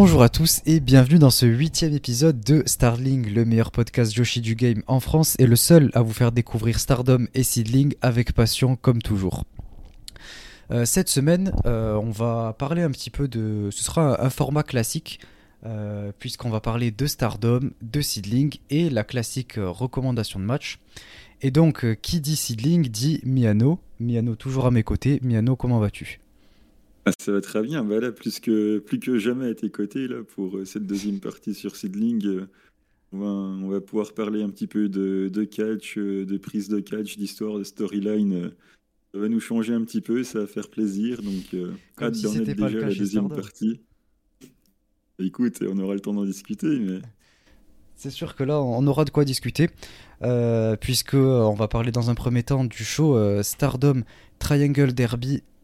Bonjour à tous et bienvenue dans ce huitième épisode de Starling, le meilleur podcast Yoshi du game en France et le seul à vous faire découvrir Stardom et Seedling avec passion comme toujours. Euh, cette semaine, euh, on va parler un petit peu de... Ce sera un, format classique euh, puisqu'on va parler de Stardom, de Seedling et la classique recommandation de match. Et donc, qui dit Seedling dit Miano. Miano toujours à mes côtés. Miano, comment vas-tu? Ah, ça va très bien. Bah plus que, plus que jamais à tes côtés là, pour euh, cette deuxième partie sur Seedling. Euh, on va, on va pouvoir parler un petit peu de, de catch, euh, de prise de catch, d'histoire, de storyline. Ça va nous changer un petit peu, ça va faire plaisir. Donc, hâte d'en être déjà la deuxième partie. Écoute, on aura le temps d'en discuter, mais. C'est sûr que là, on aura de quoi discuter, puisque on va parler dans un premier temps du show Stardom Triangle Derby euh,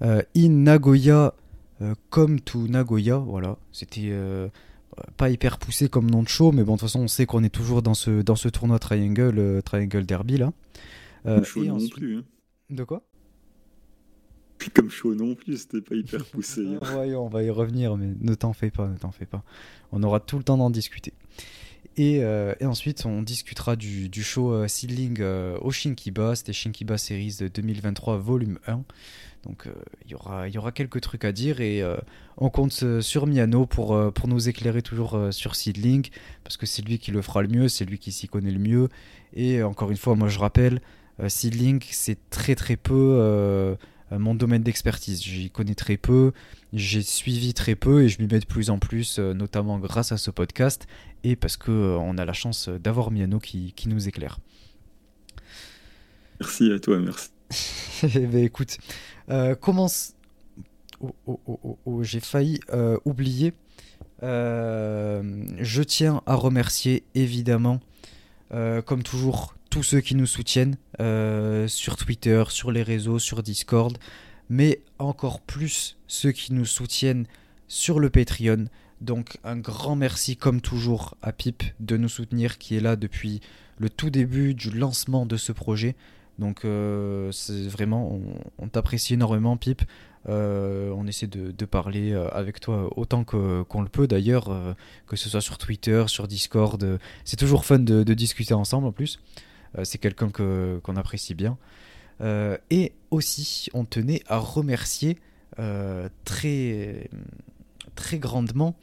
in Nagoya euh, comme to Nagoya, voilà. C'était euh, pas hyper poussé comme nom de show, mais bon, de toute façon, on sait qu'on est toujours dans ce, dans ce tournoi Triangle, Triangle Derby là. Euh, show non plus. Hein. De quoi? Comme show non plus, c'était pas hyper poussé. Hein. ouais, on va y revenir, mais ne t'en fais pas, ne t'en fais pas. On aura tout le temps d'en discuter. Et, et, ensuite, on discutera du, du show Seedling au Shinkiba. C'était Shinkiba Series 2023, volume 1. Donc euh, il y, aura, y aura quelques trucs à dire et euh, on compte sur Miano pour, euh, pour nous éclairer toujours sur Seedling parce que c'est lui qui le fera le mieux, c'est lui qui s'y connaît le mieux. Et encore une fois, moi je rappelle, Seedling c'est très très peu mon domaine d'expertise. J'y connais très peu, j'ai suivi très peu et je m'y mets de plus en plus, notamment grâce à ce podcast et parce qu'on on a la chance d'avoir Miano qui, qui nous éclaire. Merci à toi, merci. eh ben, écoute, euh, commence. Oh, oh, oh, j'ai failli euh, oublier. Euh, je tiens à remercier évidemment, comme toujours, tous ceux qui nous soutiennent sur Twitter, sur les réseaux, sur Discord, mais encore plus ceux qui nous soutiennent sur le Patreon. Donc un grand merci comme toujours à Pip de nous soutenir qui est là depuis le tout début du lancement de ce projet. Donc euh, c'est vraiment, on, t'apprécie énormément, Pip. Euh, on essaie de, parler euh, avec toi autant qu'on le peut d'ailleurs, que ce soit sur Twitter, sur Discord. c'est toujours fun de, discuter ensemble en plus. c'est quelqu'un qu'on apprécie bien. et aussi, on tenait à remercier très grandement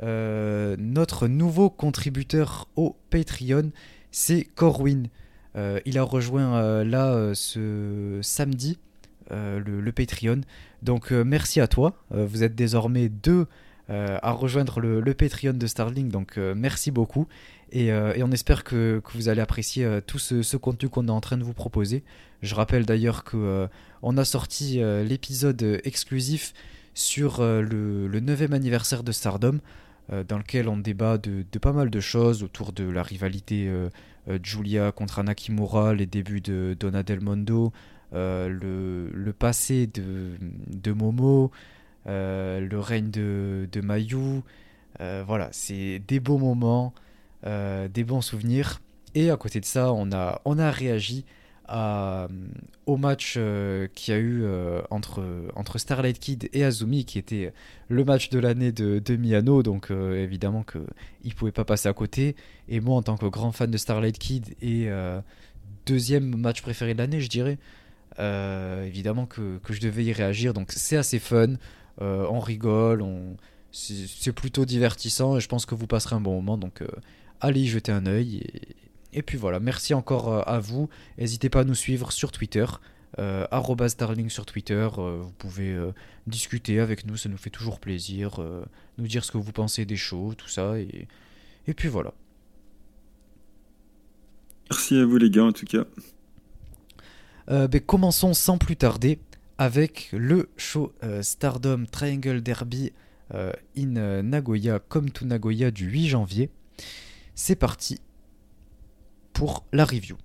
notre nouveau contributeur au Patreon, c'est Corwin. Euh, il a rejoint euh, là euh, ce samedi le, Patreon. Donc merci à toi. vous êtes désormais deux à rejoindre le, Patreon de Starling. Donc merci beaucoup. Et, on espère que, vous allez apprécier tout ce, contenu qu'on est en train de vous proposer. Je rappelle d'ailleurs que on a sorti l'épisode exclusif sur le, le 9e anniversaire de Stardom, dans lequel on débat de, pas mal de choses autour de la rivalité Julia contre Anakimura, les débuts de Donna Del Mondo, euh, le, passé de, Momo, euh, le règne de, de Mayu. voilà, c'est des beaux moments, des bons souvenirs. Et à côté de ça, on a, on a réagi euh, au match euh, qu'il y a eu euh, entre, entre Starlight Kid et Azumi, qui était le match de l'année de, de Miyano, donc évidemment qu'il ne pouvait pas passer à côté. Et moi, en tant que grand fan de Starlight Kid et deuxième match préféré de l'année, je dirais, évidemment que, que, je devais y réagir. Donc c'est assez fun, on rigole, on... c'est plutôt divertissant et je pense que vous passerez un bon moment. Donc allez y jeter un œil et, puis voilà, merci encore euh, à vous. N'hésitez pas à nous suivre sur Twitter. Euh, Darling sur Twitter, euh, vous pouvez euh, discuter avec nous, ça nous fait toujours plaisir, nous dire ce que vous pensez des shows, tout ça, et, et puis voilà. Merci à vous les gars en tout cas. Ben, commençons sans plus tarder avec le show Stardom Triangle Derby in Nagoya, comme to Nagoya du 8 janvier. C'est parti, pour la review.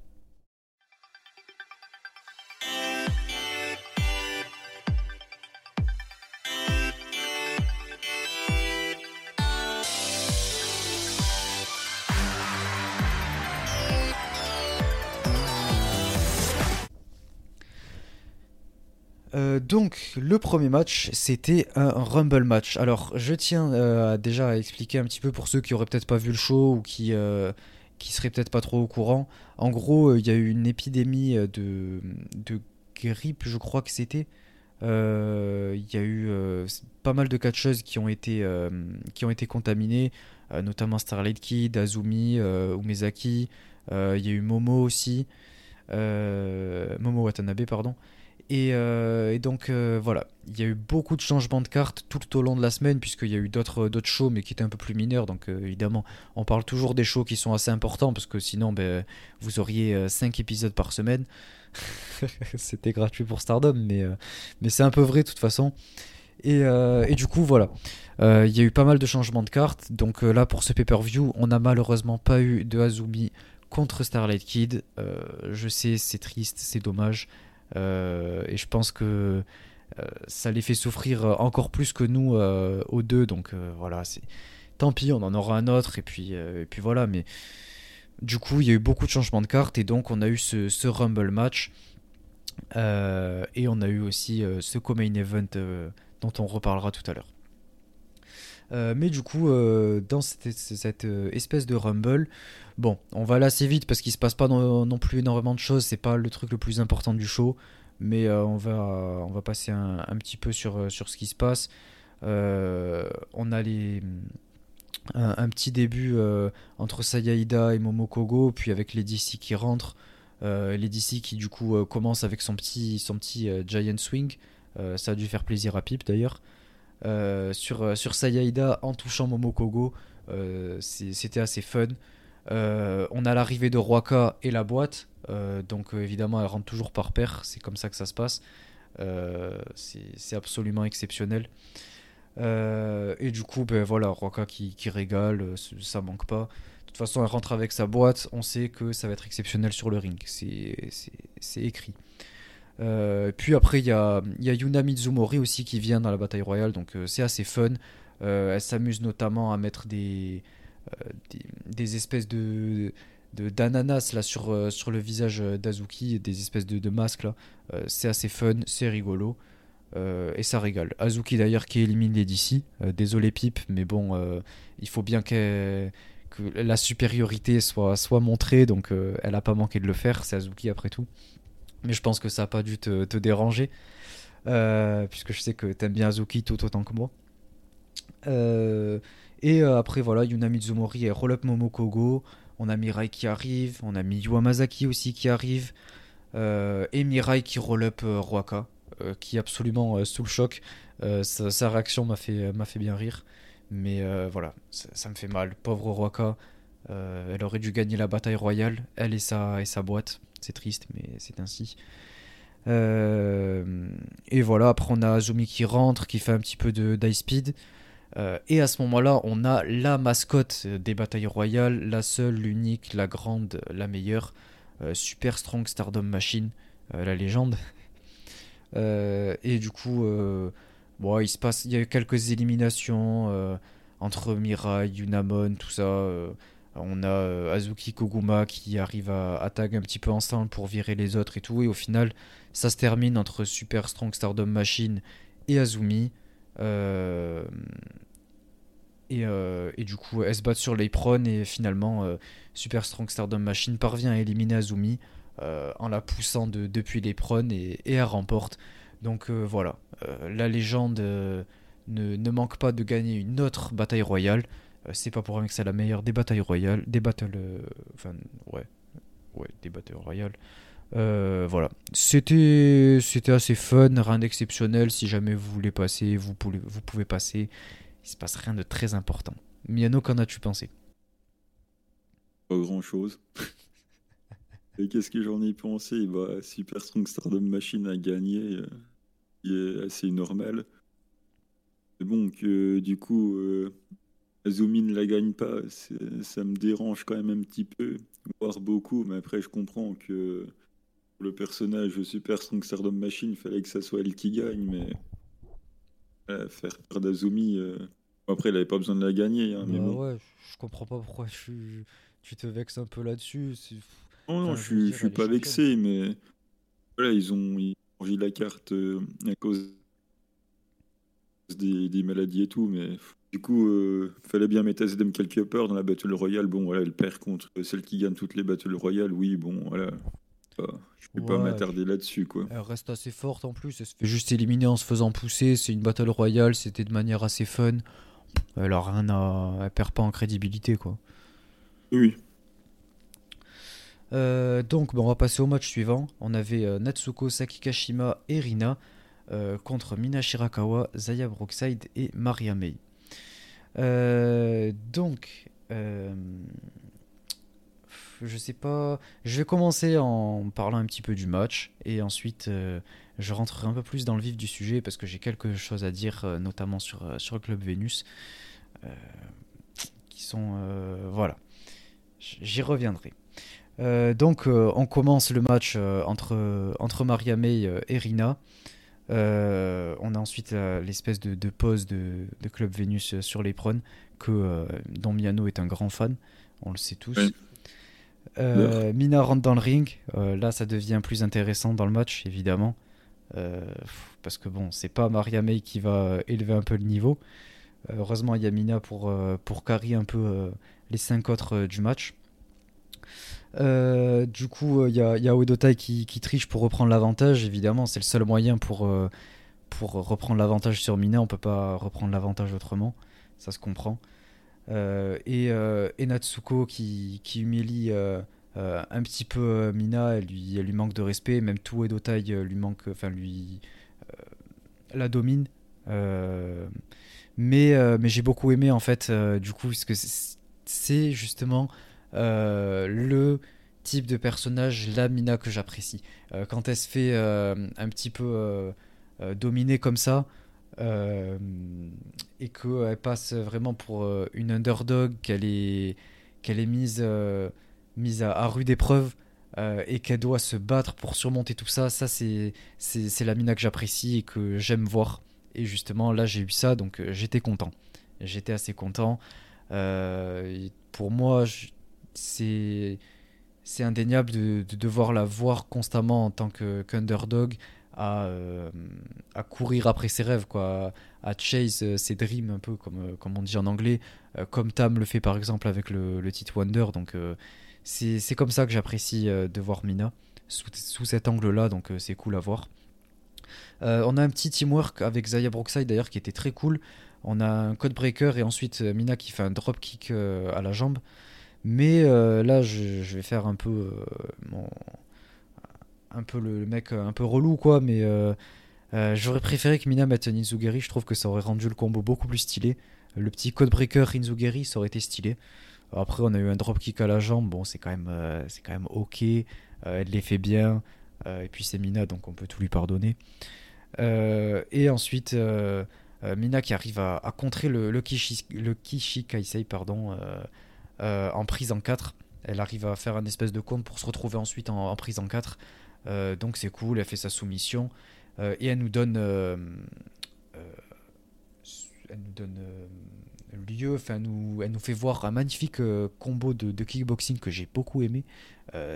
Euh, donc, le premier match, c'était un Rumble match. Alors, je tiens euh, déjà à expliquer un petit peu pour ceux qui auraient peut-être pas vu le show ou qui, euh, qui seraient peut-être pas trop au courant. En gros, il y a eu une épidémie de, de grippe, je crois que c'était. Il y a eu pas mal de catcheuses qui ont été, qui ont été contaminées, notamment Starlight Kid, Azumi, Umezaki. Il y a eu Momo aussi. Momo Watanabe, pardon. Euh, et, donc euh, voilà, il y a eu beaucoup de changements de cartes tout au long de la semaine, puisqu'il y a eu d'autres shows, mais qui étaient un peu plus mineurs. Donc euh, évidemment, on parle toujours des shows qui sont assez importants, parce que sinon, ben, vous auriez 5 épisodes par semaine. C'était gratuit pour Stardom, mais, mais c'est un peu vrai de toute façon. Et, et du coup, voilà. Il y a eu pas mal de changements de cartes. Donc là, pour ce pay-per-view, on n'a malheureusement pas eu de Azumi contre Starlight Kid. je sais, c'est triste, c'est dommage. Euh, et je pense que euh, ça les fait souffrir encore plus que nous euh, aux deux. Donc voilà, c'est tant pis, on en aura un autre et puis, et puis voilà. Mais du coup, il y a eu beaucoup de changements de cartes et donc on a eu ce, Rumble match. et on a eu aussi ce co-main event dont on reparlera tout à l'heure. Mais du coup, dans cette, cette, espèce de Rumble, Bon, on va aller assez vite parce qu'il se passe pas non, plus énormément de choses. C'est pas le truc le plus important du show, mais euh, on va on va passer un, petit peu sur euh, sur ce qui se passe. Euh, on a les un, petit début entre Sayaida et Momokogo, puis avec les DC qui rentrent. les DC qui du coup commence avec son petit son petit giant swing. ça a dû faire plaisir à Pip d'ailleurs. Sur, sur Sayaida en touchant Momokogo, c'était assez fun. Euh, on a l'arrivée de Roaka et la boîte. Euh, donc euh, évidemment, elle rentre toujours par paire. C'est comme ça que ça se passe. c'est absolument exceptionnel. et du coup, ben voilà, Roaka qui, régale, ça manque pas. De toute façon, elle rentre avec sa boîte. On sait que ça va être exceptionnel sur le ring. C'est écrit. Puis après, il y a, Yuna Mizumori aussi qui vient dans la bataille royale. Donc c'est assez fun. elle s'amuse notamment à mettre des, euh, des, espèces de d'ananas là sur, euh, sur le visage d'Azuki, des espèces de, masques là. Euh, c'est assez fun, c'est rigolo. et ça régale. Azuki d'ailleurs qui élimine les DC. désolé Pipe, mais bon, il faut bien que la supériorité soit, soit montrée, donc elle a pas manqué de le faire. C'est Azuki après tout. Mais je pense que ça a pas dû te, te déranger, puisque je sais que t'aimes bien Azuki tout autant que moi. Et euh, après, voilà, Yuna Mizumori et Roll Up Momokogo. On a Mirai qui arrive, on a Miyu Amazaki aussi qui arrive. Euh, et Mirai qui roll up euh, Roaka, qui est absolument sous le choc. Sa, réaction m'a fait, fait bien rire. Mais voilà, ça, me fait mal. Pauvre Roaka, elle aurait dû gagner la bataille royale, elle et sa, boîte. C'est triste, mais c'est ainsi. et voilà, après on a Azumi qui rentre, qui fait un petit peu de d'high speed. Euh, et à ce moment-là, on a la mascotte des batailles royales, la seule, l'unique, la grande, la meilleure, euh, Super Strong Stardom Machine, euh, la légende. et du coup, bon, il se y a eu quelques éliminations entre Mirai, Yunamon, tout ça. On a Azuki Koguma qui arrive à, à tag un petit peu ensemble pour virer les autres et tout. Et au final, ça se termine entre Super Strong Stardom Machine et Azumi. Euh, euh, et, du coup, elle se bat sur l'apron et finalement, euh, Super Strong Stardom Machine parvient à éliminer Azumi en la poussant de, depuis l'apron et, et, elle remporte. Donc voilà, la légende ne, manque pas de gagner une autre bataille royale. C'est pas pour rien que c'est la meilleure des batailles royales, des battles, enfin ouais, ouais, des batailles royales. Euh, voilà, c'était c'était assez fun, rien d'exceptionnel. Si jamais vous voulez passer, vous pouvez, vous pouvez passer. Il se passe rien de très important. Miano, qu'en as-tu pensé? Pas grand chose. Et qu'est-ce que j'en ai pensé? Bah, Super Strong Stardom Machine a gagné, euh, qui est assez normal. Mais bon, que du coup, euh, Azumi ne la gagne pas, ça me dérange quand même un petit peu, voire beaucoup, mais après je comprends que le personnage Super Strong Stardom Machine, il fallait que ça soit elle qui gagne, mais faire perdre d'Azumi. Euh, après, il avait pas besoin de la gagner. Hein, mais bah ouais, je comprends pas pourquoi tu te vexes un peu là-dessus. Non, non, je, suis, suis pas vexé, mais voilà, ils ont, changé la carte à cause des, maladies et tout, mais du coup, il fallait bien mettre SDM quelque part dans la Battle Royale. Bon, voilà, elle perd contre celle qui gagne toutes les Battle Royale. Oui, bon, voilà. Je peux pas m'attarder là-dessus, quoi. Elle reste assez forte en plus. Elle se fait juste éliminer en se faisant pousser. C'est une Battle Royale. C'était de manière assez fun. Elle a rien à. Elle perd pas en crédibilité, quoi. Oui. Euh, donc, bon, on va passer au match suivant. On avait euh, Natsuko Sakikashima et Rina euh, contre Mina Shirakawa, Zaya Brookside et Maria May. Donc, je sais pas. Je vais commencer en parlant un petit peu du match et ensuite je rentrerai un peu plus dans le vif du sujet parce que j'ai quelque chose à dire, notamment sur, sur le club Vénus, qui sont voilà. J'y reviendrai. Euh, donc euh, on commence le match euh, entre, entre Maria May et Rina. On a ensuite l'espèce de, pause de, Club Vénus sur les prônes, que, dont Miano est un grand fan, on le sait tous. Mina rentre dans le ring, là ça devient plus intéressant dans le match évidemment. parce que bon, c'est pas Maria May qui va élever un peu le niveau. heureusement, il y a Mina pour, pour carry un peu les 5 autres du match. Euh, du coup, il euh, y, a, Oedotai qui, triche pour reprendre l'avantage. Évidemment, c'est le seul moyen pour, euh, pour reprendre l'avantage sur Mina. On peut pas reprendre l'avantage autrement. Ça se comprend. et, et, Natsuko qui, qui humilie un petit peu Mina. Elle lui, elle lui manque de respect. Même tout Oedotai lui manque. Enfin, lui. la domine. mais mais j'ai beaucoup aimé en fait, du coup, parce que c'est justement le type de personnage, la Mina que j'apprécie. Euh, quand elle se fait euh, un petit peu dominer comme ça, et qu'elle passe vraiment pour une underdog, qu'elle est, qu'elle est mise, mise à, rude épreuve, et qu'elle doit se battre pour surmonter tout ça, ça c'est, c'est, la Mina que j'apprécie et que j'aime voir. Et justement là j'ai eu ça, donc j'étais content. J'étais assez content. pour moi, c'est c'est indéniable de, devoir la voir constamment en tant qu'underdog à, euh, à courir après ses rêves, quoi, à, chase euh, ses dreams un peu comme, euh, comme on dit en anglais, comme Tam le fait par exemple avec le, le titre Wonder. Donc c'est comme ça que j'apprécie de voir Mina sous, sous cet angle-là, donc c'est cool à voir. on a un petit teamwork avec Zaya Brookside d'ailleurs qui était très cool. On a un code breaker et ensuite Mina qui fait un drop kick à la jambe. Mais euh, là, je, vais faire un peu euh, un peu le, mec un peu relou quoi. Mais euh, j'aurais préféré que Mina mette Ninzugeri. Je trouve que ça aurait rendu le combo beaucoup plus stylé. Le petit codebreaker Inzugeri, ça aurait été stylé. Après, on a eu un dropkick à la jambe. Bon, c'est quand même c'est quand même ok. elle les fait bien. et puis c'est Mina, donc on peut tout lui pardonner. et ensuite. Mina qui arrive à, contrer le, le, le Kishi Kaisei pardon, euh, en prise en 4. Elle arrive à faire un espèce de compte pour se retrouver ensuite en, prise en 4. Euh, donc c'est cool, elle fait sa soumission. Euh, et elle nous donne. elle lieu, enfin elle nous fait voir un magnifique combo de, kickboxing que j'ai beaucoup aimé.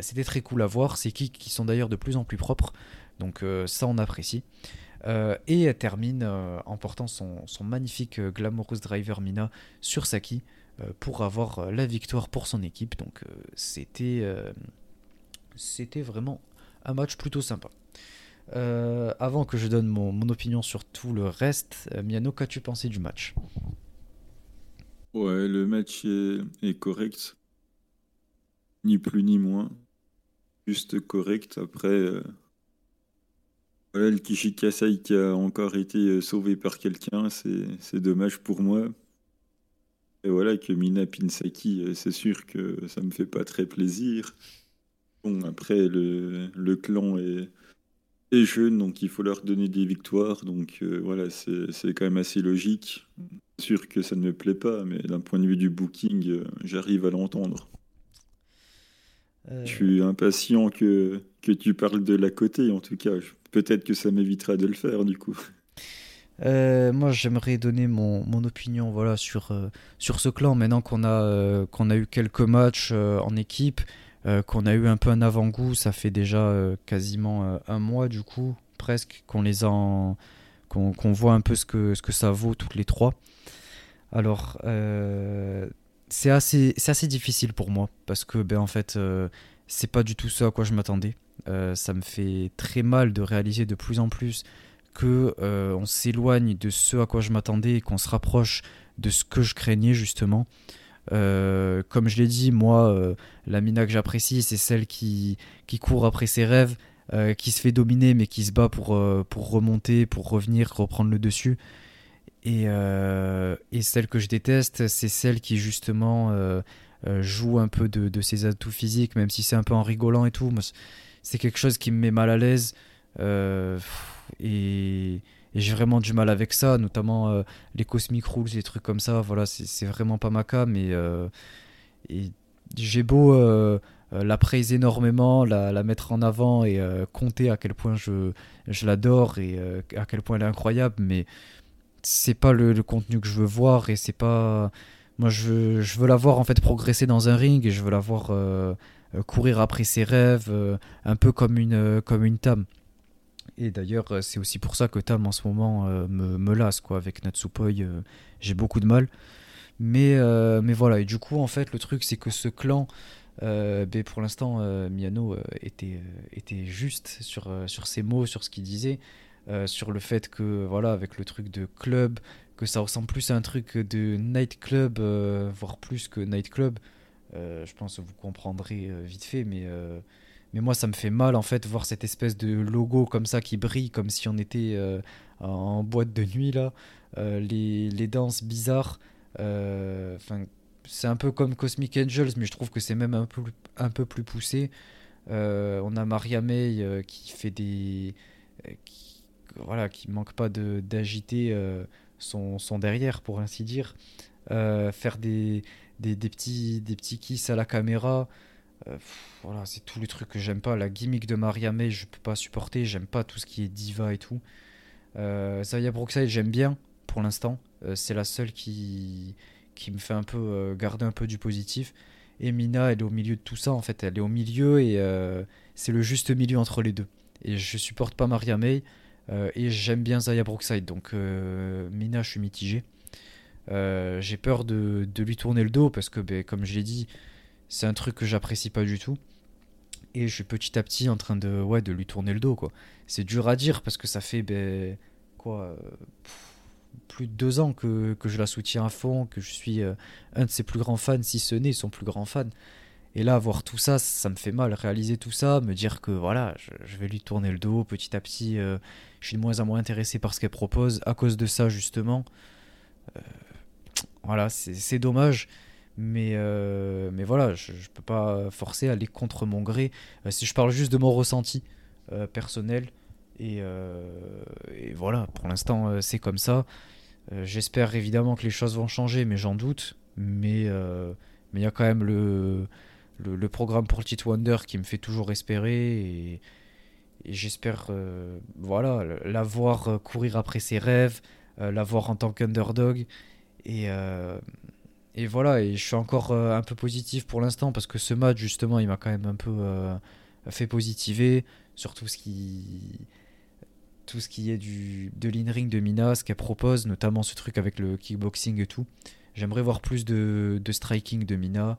C'était très cool à voir, ces kicks qui sont d'ailleurs de plus en plus propres, donc ça on apprécie. et elle termine en portant son, magnifique Glamorous Driver Mina sur Saki, euh, pour avoir euh, la victoire pour son équipe. Donc euh, c'était c'était vraiment un match plutôt sympa. avant que je donne mon, opinion sur tout le reste, Miano, qu'as-tu pensé du match? Ouais, le match est, correct. Ni plus ni moins. Juste correct. Après, voilà, le Kishikasai qui a encore été sauvé par quelqu'un, c'est dommage pour moi. Et voilà que Mina Pinsaki, euh, c'est sûr que ça me fait pas très plaisir. Bon, après, le, le clan est, est, jeune, donc il faut leur donner des victoires. Donc euh, voilà, c'est quand même assez logique. C'est sûr que ça ne me plaît pas, mais d'un point de vue du booking, euh, j'arrive à l'entendre. Je suis impatient que, que tu parles de la côté, en tout cas. Peut-être que ça m'évitera de le faire, du coup. Euh, moi, j'aimerais donner mon, mon, opinion voilà, sur, euh, sur ce clan. Maintenant qu'on a, euh, qu'on a eu quelques matchs en équipe, qu'on a eu un peu un avant-goût, ça fait déjà quasiment un mois du coup, presque, qu'on en qu'on voit un peu ce que, ce que ça vaut toutes les trois. Alors, c'est assez, assez difficile pour moi parce que, ben, en fait, c'est pas du tout ça à quoi je m'attendais. Ça me fait très mal de réaliser de plus en plus que on s'éloigne de ce à quoi je m'attendais et qu'on se rapproche de ce que je craignais justement. comme je l'ai dit, moi, la Mina que j'apprécie, c'est celle qui, qui court après ses rêves, euh, qui se fait dominer mais qui se bat pour, euh, pour remonter, pour revenir, reprendre le dessus. Et, euh, et celle que je déteste, c'est celle qui justement joue un peu de, de, ses atouts physiques, même si c'est un peu en rigolant et tout. C'est quelque chose qui me met mal à l'aise. Et, et j'ai vraiment du mal avec ça, notamment les Cosmic Rules, les trucs comme ça. Voilà, c'est vraiment pas ma cas, mais j'ai beau euh, la praise énormément, la, mettre en avant et euh, compter à quel point je, je l'adore et euh, à quel point elle est incroyable, mais c'est pas le, contenu que je veux voir et c'est pas. Moi, je, je, veux la voir en fait progresser dans un ring et je veux la voir courir après ses rêves, un peu comme une, comme une Tam. Et d'ailleurs, c'est aussi pour ça que Tam en ce moment me, me, lasse quoi. Avec Natsupoi, j'ai beaucoup de mal. Mais, mais voilà, et du coup, en fait, le truc, c'est que ce clan, euh, ben, pour l'instant, euh, Miano euh, était, était juste sur, sur ses mots, sur ce qu'il disait, sur le fait que, voilà, avec le truc de club, que ça ressemble plus à un truc de nightclub, voire plus que nightclub. je pense que vous comprendrez vite fait, mais, mais moi, ça me fait mal, en fait, voir cette espèce de logo comme ça qui brille, comme si on était en boîte de nuit, là. les, les danses bizarres. Enfin c'est un peu comme Cosmic Angels, mais je trouve que c'est même un peu, un peu plus poussé. Euh, on a Maria May euh, qui fait des. Euh, qui, voilà, qui manque pas d'agiter son, son, derrière, pour ainsi dire. faire des, des, des, petits, des petits kiss à la caméra. Voilà, c'est tous les trucs que j'aime pas. La gimmick de Maria May, je peux pas supporter. J'aime pas tout ce qui est diva et tout. Zaya Brookside, j'aime bien pour l'instant. c'est la seule qui qui me fait un peu euh, garder un peu du positif. Et Mina, elle est au milieu de tout ça, en fait. Elle est au milieu et euh, c'est le juste milieu entre les deux. Et je supporte pas Maria May euh, et j'aime bien Zaya Brookside. Donc Mina, je suis mitigé. J'ai peur de, de, lui tourner le dos parce que, ben, comme je l'ai dit, c'est un truc que j'apprécie pas du tout. Et je suis petit à petit en train de, ouais, de lui tourner le dos. quoi. C'est dur à dire parce que ça fait ben, quoi plus de deux ans que, je la soutiens à fond, que je suis euh, un de ses plus grands fans, si ce n'est son plus grand fan. Et là, voir tout ça, ça me fait mal. Réaliser tout ça, me dire que voilà, je, vais lui tourner le dos petit à petit. Euh, je suis de moins en moins intéressé par ce qu'elle propose à cause de ça, justement. Euh, voilà, c'est dommage. Mais, mais voilà, je ne peux pas forcer à aller contre mon gré. si je parle juste de mon ressenti personnel, euh, et, voilà, pour l'instant, euh, c'est comme ça. Euh, j'espère évidemment que les choses vont changer, mais j'en doute. Mais il y a quand même le, le, programme pour Tit Wonder qui me fait toujours espérer. Et, j'espère voilà, la voir courir après ses rêves, la voir en tant qu'underdog. Et, et voilà, et je suis encore un peu positif pour l'instant parce que ce match, justement, il m'a quand même un peu fait positiver sur tout ce qui tout ce qui est du, de l'in-ring de Mina, ce qu'elle propose, notamment ce truc avec le kickboxing et tout. J'aimerais voir plus de, de, striking de Mina.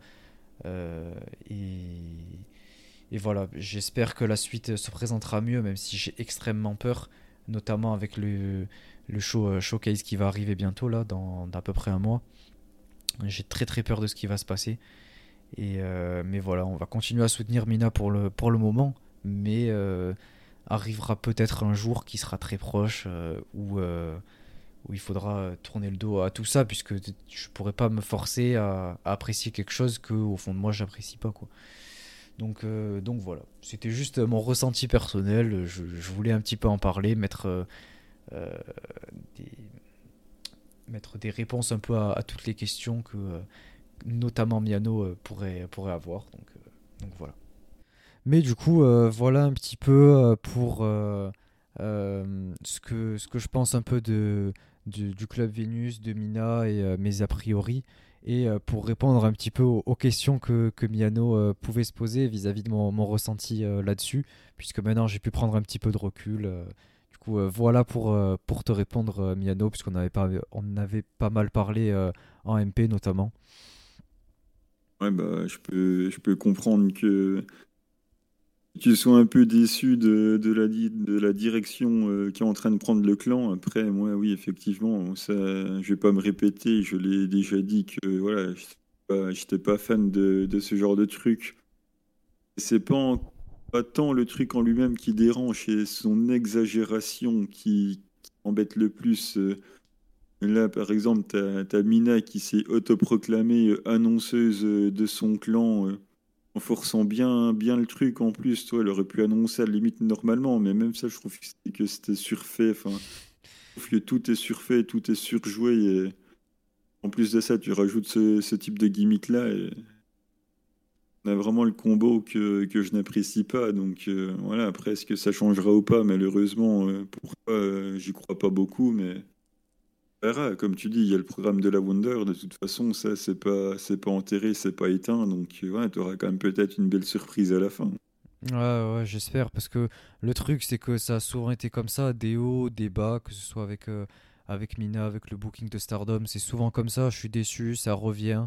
Euh, et, voilà, j'espère que la suite se présentera mieux, même si j'ai extrêmement peur, notamment avec le, le show, euh, showcase qui va arriver bientôt, là, dans d'à peu près un mois. J'ai très très peur de ce qui va se passer. Et euh, mais voilà, on va continuer à soutenir Mina pour le, pour le moment. Mais arrivera peut-être un jour qui sera très proche euh, où, euh, où il faudra tourner le dos à tout ça puisque je pourrais pas me forcer à, apprécier quelque chose que au fond de moi j'apprécie pas quoi. Donc, euh, donc voilà, c'était juste mon ressenti personnel, je, voulais un petit peu en parler, mettre, des, mettre des réponses un peu à, toutes les questions que notamment Miano pourrait, pourrait avoir. Donc, donc voilà. Mais du coup, euh, voilà un petit peu euh, pour euh, ce, que, ce que je pense un peu de, du, club Vénus, de Mina et mes a priori. Et pour répondre un petit peu aux, questions que, que Miano pouvait se poser vis-à-vis de mon ressenti là-dessus, puisque maintenant j'ai pu prendre un petit peu de recul, coup, voilà pour, pour te répondre, Miano, puisqu'on avait, pas, avait pas mal parlé en MP notamment. Ouais, bah, je peux, je peux comprendre que tu sois un peu déçu de, de, la, de la direction euh, qui est en train de prendre le clan. Après, moi, oui, effectivement, ça, je vais pas me répéter. Je l'ai déjà dit que voilà, j'étais pas, fan de, de, ce genre de truc. C'est pas, pas tant le truc en lui-même qui dérange, c'est son exagération qui, embête le plus. Euh, Là, par exemple, tu as, Mina qui s'est autoproclamée euh, annonceuse euh, de son clan en forçant bien, bien le truc en plus. Toi, elle aurait pu annoncer à la limite normalement, mais même ça, je trouve que c'était surfait. Enfin, je trouve que tout est surfait, tout est surjoué. Et en plus de ça, tu rajoutes ce, type de gimmick-là. Et on a vraiment le combo que, que je n'apprécie pas. Donc voilà, après, est-ce que ça changera ou pas? Malheureusement, pourquoi J'y crois pas beaucoup, mais comme tu dis, il y a le programme de la Wonder. De toute façon, ça, c'est pas, c'est pas enterré, c'est pas éteint. Donc, ouais, tu auras quand même peut-être une belle surprise à la fin. Ouais, ouais, j'espère. Parce que le truc, c'est que ça a souvent été comme ça des hauts, des bas, que ce soit avec, euh, avec Mina, avec le booking de Stardom. C'est souvent comme ça. Je suis déçu, ça revient.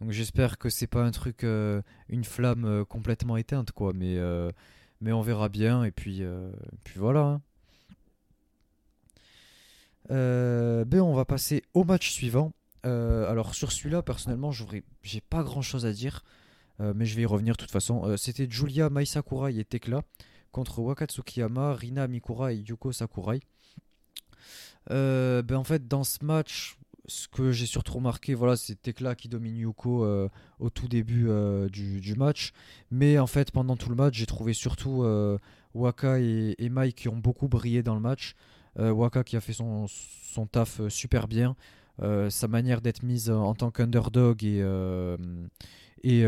Donc, j'espère que c'est pas un truc, euh, une flamme euh, complètement éteinte, quoi. Mais, mais on verra bien. Et puis, voilà. Hein. Euh, ben on va passer au match suivant. Euh, alors sur celui-là, personnellement, j'ai pas grand-chose à dire, euh, mais je vais y revenir de toute façon. C'était Julia Mai Sakurai et Tekla contre Wakatsukiyama, Rina Mikura et Yuko Sakurai. ben en fait, dans ce match, ce que j'ai surtout remarqué, voilà, c'est Tekla qui domine Yuko au tout début du, match. Mais en fait, pendant tout le match, j'ai trouvé surtout Waka et, et Mai qui ont beaucoup brillé dans le match. Euh, Waka qui a fait son, taf euh, super bien. Euh, sa manière d'être mise en tant qu'underdog et, et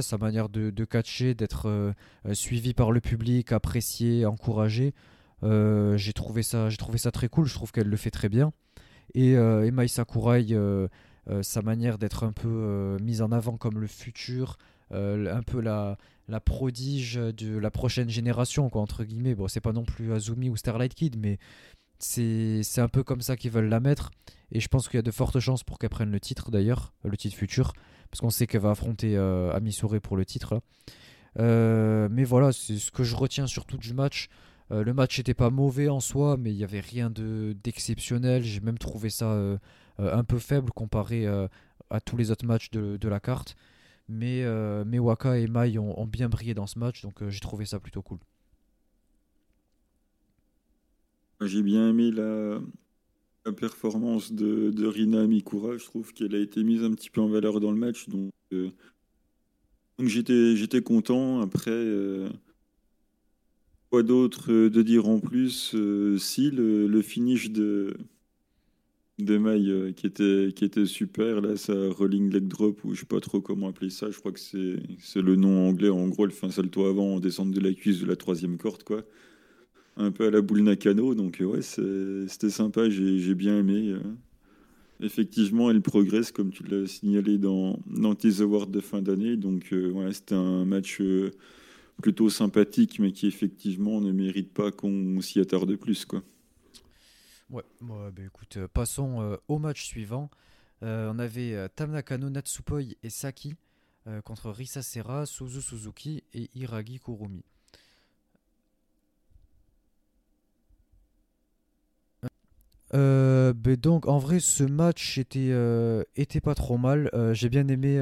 sa manière de, catcher, d'être suivi par le public, apprécié, encouragé. j'ai trouvé trouvé ça très cool. Je trouve qu'elle le fait très bien. Et, et Mai Sakurai, sa manière d'être un peu mise en avant comme le futur, un peu la, prodige de la prochaine génération, quoi, entre guillemets. Bon, c'est pas non plus Azumi ou Starlight Kid, mais c'est un peu comme ça qu'ils veulent la mettre. Et je pense qu'il y a de fortes chances pour qu'elle prenne le titre, d'ailleurs, le titre futur, parce qu'on sait qu'elle va affronter euh, Amisore pour le titre. Euh, mais voilà, c'est ce que je retiens surtout du match. Euh, le match n'était pas mauvais en soi, mais il n'y avait rien d'exceptionnel. J'ai même trouvé ça euh, un peu faible comparé à tous les autres matchs de, la carte. Mais, euh, Waka et Mai ont, bien brillé dans ce match, donc euh, j'ai trouvé ça plutôt cool. J'ai bien aimé la, performance de, Rina Mikura. Je trouve qu'elle a été mise un petit peu en valeur dans le match. Donc, euh, j'étais, content. Après, quoi d'autre de dire en plus Si, le finish de, des mailles euh, qui étaient qui était super là ça rolling leg drop ou je sais pas trop comment appeler ça je crois que c'est c'est le nom anglais en gros elle fait un salto avant on descend de la cuisse de la troisième corde quoi un peu à la boule Nakano donc ouais c'était sympa j'ai bien aimé euh. effectivement elle progresse comme tu l'as signalé dans dans tes awards de fin d'année donc euh, ouais c'était un match plutôt sympathique mais qui effectivement ne mérite pas qu'on s'y attarde plus quoi Ouais, bah, écoute, euh, passons euh, au match suivant. Euh, on avait Tamnakano Natsupoi et Saki contre Risa Serra, Suzu Suzuki et Hiragi Kurumi. Ben donc en vrai ce match était, était pas trop mal. J'ai bien aimé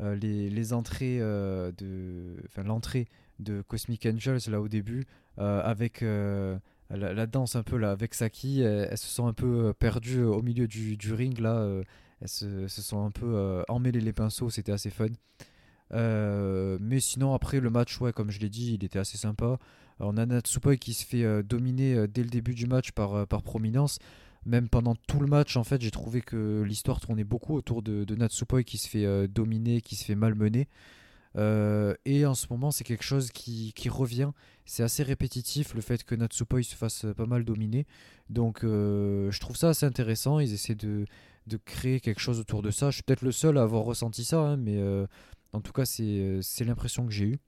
les, les, entrées de, enfin l'entrée de Cosmic Angels là au début avec la, danse un peu là avec Saki, elles, se sont un peu euh, perdues au milieu du, ring là. Euh, elles se, sont un peu euh, emmêlées les pinceaux, c'était assez fun. mais sinon après le match, ouais, comme je l'ai dit, il était assez sympa. On a Natsupoi qui se fait dominer dès le début du match par, par prominence. Même pendant tout le match, en fait, j'ai trouvé que l'histoire tournait beaucoup autour de, de Natsupoi qui se fait dominer, qui se fait malmener. Euh, et en ce moment, c'est quelque chose qui, revient. C'est assez répétitif le fait que Natsupoi se fasse pas mal dominer. Donc, euh, je trouve ça assez intéressant. Ils essaient de, créer quelque chose autour de ça. Je suis peut-être le seul à avoir ressenti ça, hein, mais euh, en tout cas, c'est l'impression que j'ai eue.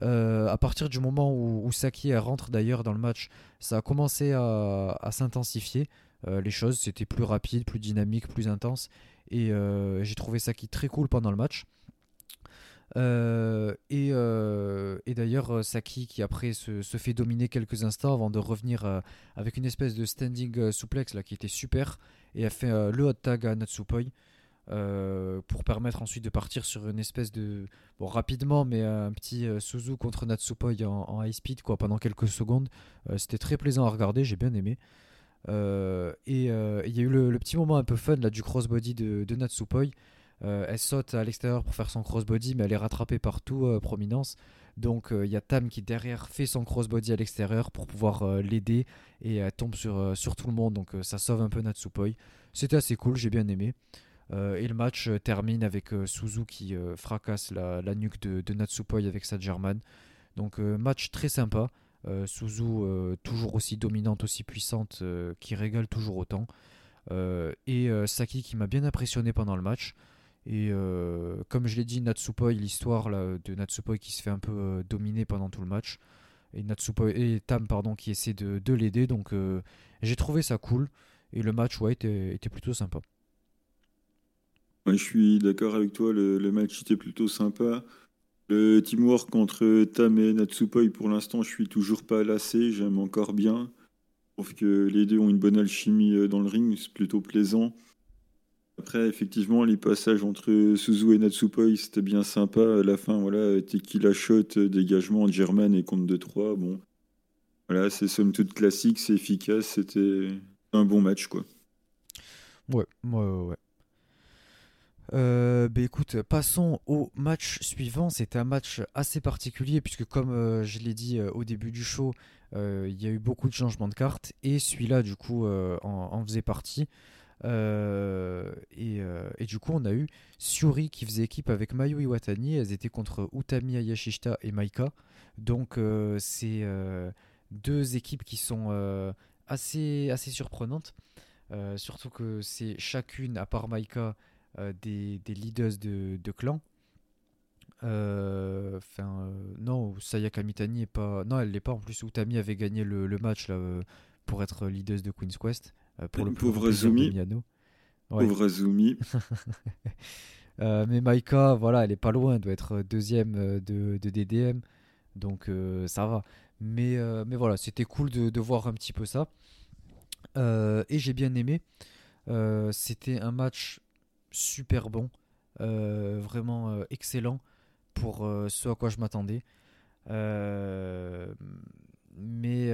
à partir du moment où, Saki rentre d'ailleurs dans le match, ça a commencé à, s'intensifier. Les choses, c'était plus rapide, plus dynamique, plus intense. Et j'ai trouvé Saki très cool pendant le match. et, et d'ailleurs, Saki qui après se, fait dominer quelques instants avant de revenir avec une espèce de standing suplex là, qui était super et a fait le hot tag à Natsupoi. Euh, pour permettre ensuite de partir sur une espèce de bon rapidement mais un petit euh, Suzu contre Natsupoi en, high speed quoi pendant quelques secondes euh, c'était très plaisant à regarder j'ai bien aimé et il y a eu le, petit moment un peu fun là du crossbody de, de Natsupoi. Elle saute à l'extérieur pour faire son crossbody mais elle est rattrapée par tout prominence. Donc il y a Tam qui derrière fait son crossbody à l'extérieur pour pouvoir l'aider. Et elle tombe sur, sur tout le monde. Donc ça sauve un peu Natsupoi. C'était assez cool j'ai bien aimé. Euh, et le match euh, termine avec euh, Suzu qui fracasse la, nuque de, Natsupoi avec sa German. Donc match très sympa. Suzu toujours aussi dominante, aussi puissante, qui régale toujours autant. et Saki qui m'a bien impressionné pendant le match. Et comme je l'ai dit, Natsupoi, l'histoire de Natsupoi qui se fait un peu dominer pendant tout le match. Et, Natsupoi, et Tam pardon, qui essaie de, l'aider. Donc j'ai trouvé ça cool. Et le match ouais, était plutôt sympa je suis d'accord avec toi, le, match était plutôt sympa. Le teamwork entre Tam et Natsupoi, pour l'instant, je suis toujours pas lassé, j'aime encore bien. Je trouve que les deux ont une bonne alchimie euh, dans le ring, c'est plutôt plaisant. Après, effectivement, les passages entre Suzu et Natsupoi, c'était bien sympa. À la fin, voilà, Tequila Shot, dégagement, German et compte de 3. Bon, voilà, c'est somme toute classique, c'est efficace, c'était un bon match, quoi. Ouais, ouais, ouais. Euh, bah écoute, passons au match suivant. C'était un match assez particulier puisque comme euh, je l'ai dit euh, au début du show, il y a eu beaucoup de changements de cartes et celui-là du coup en, faisait partie. Et, du coup on a eu Suri qui faisait équipe avec Mayu Iwatani. Elles étaient contre Utami Ayashishita et Maika. Donc c'est deux équipes qui sont assez, assez surprenantes. surtout que c'est chacune, à part Maika, euh, des, leaders de, de clan. Euh, enfin, euh, non, Sayaka Mitani est pas. Non, elle l'est pas. En plus, Utami avait gagné le, match là, pour être leaders de Queen's Quest. pour le pauvre Zumi. Pauvre Zumi. mais Maika, voilà, elle est pas loin, elle doit être deuxième de, de DDM, donc ça va. Mais, mais voilà, c'était cool de, de, voir un petit peu ça. et j'ai bien aimé. c'était un match super bon, euh, vraiment euh, excellent pour euh, ce à quoi je m'attendais. mais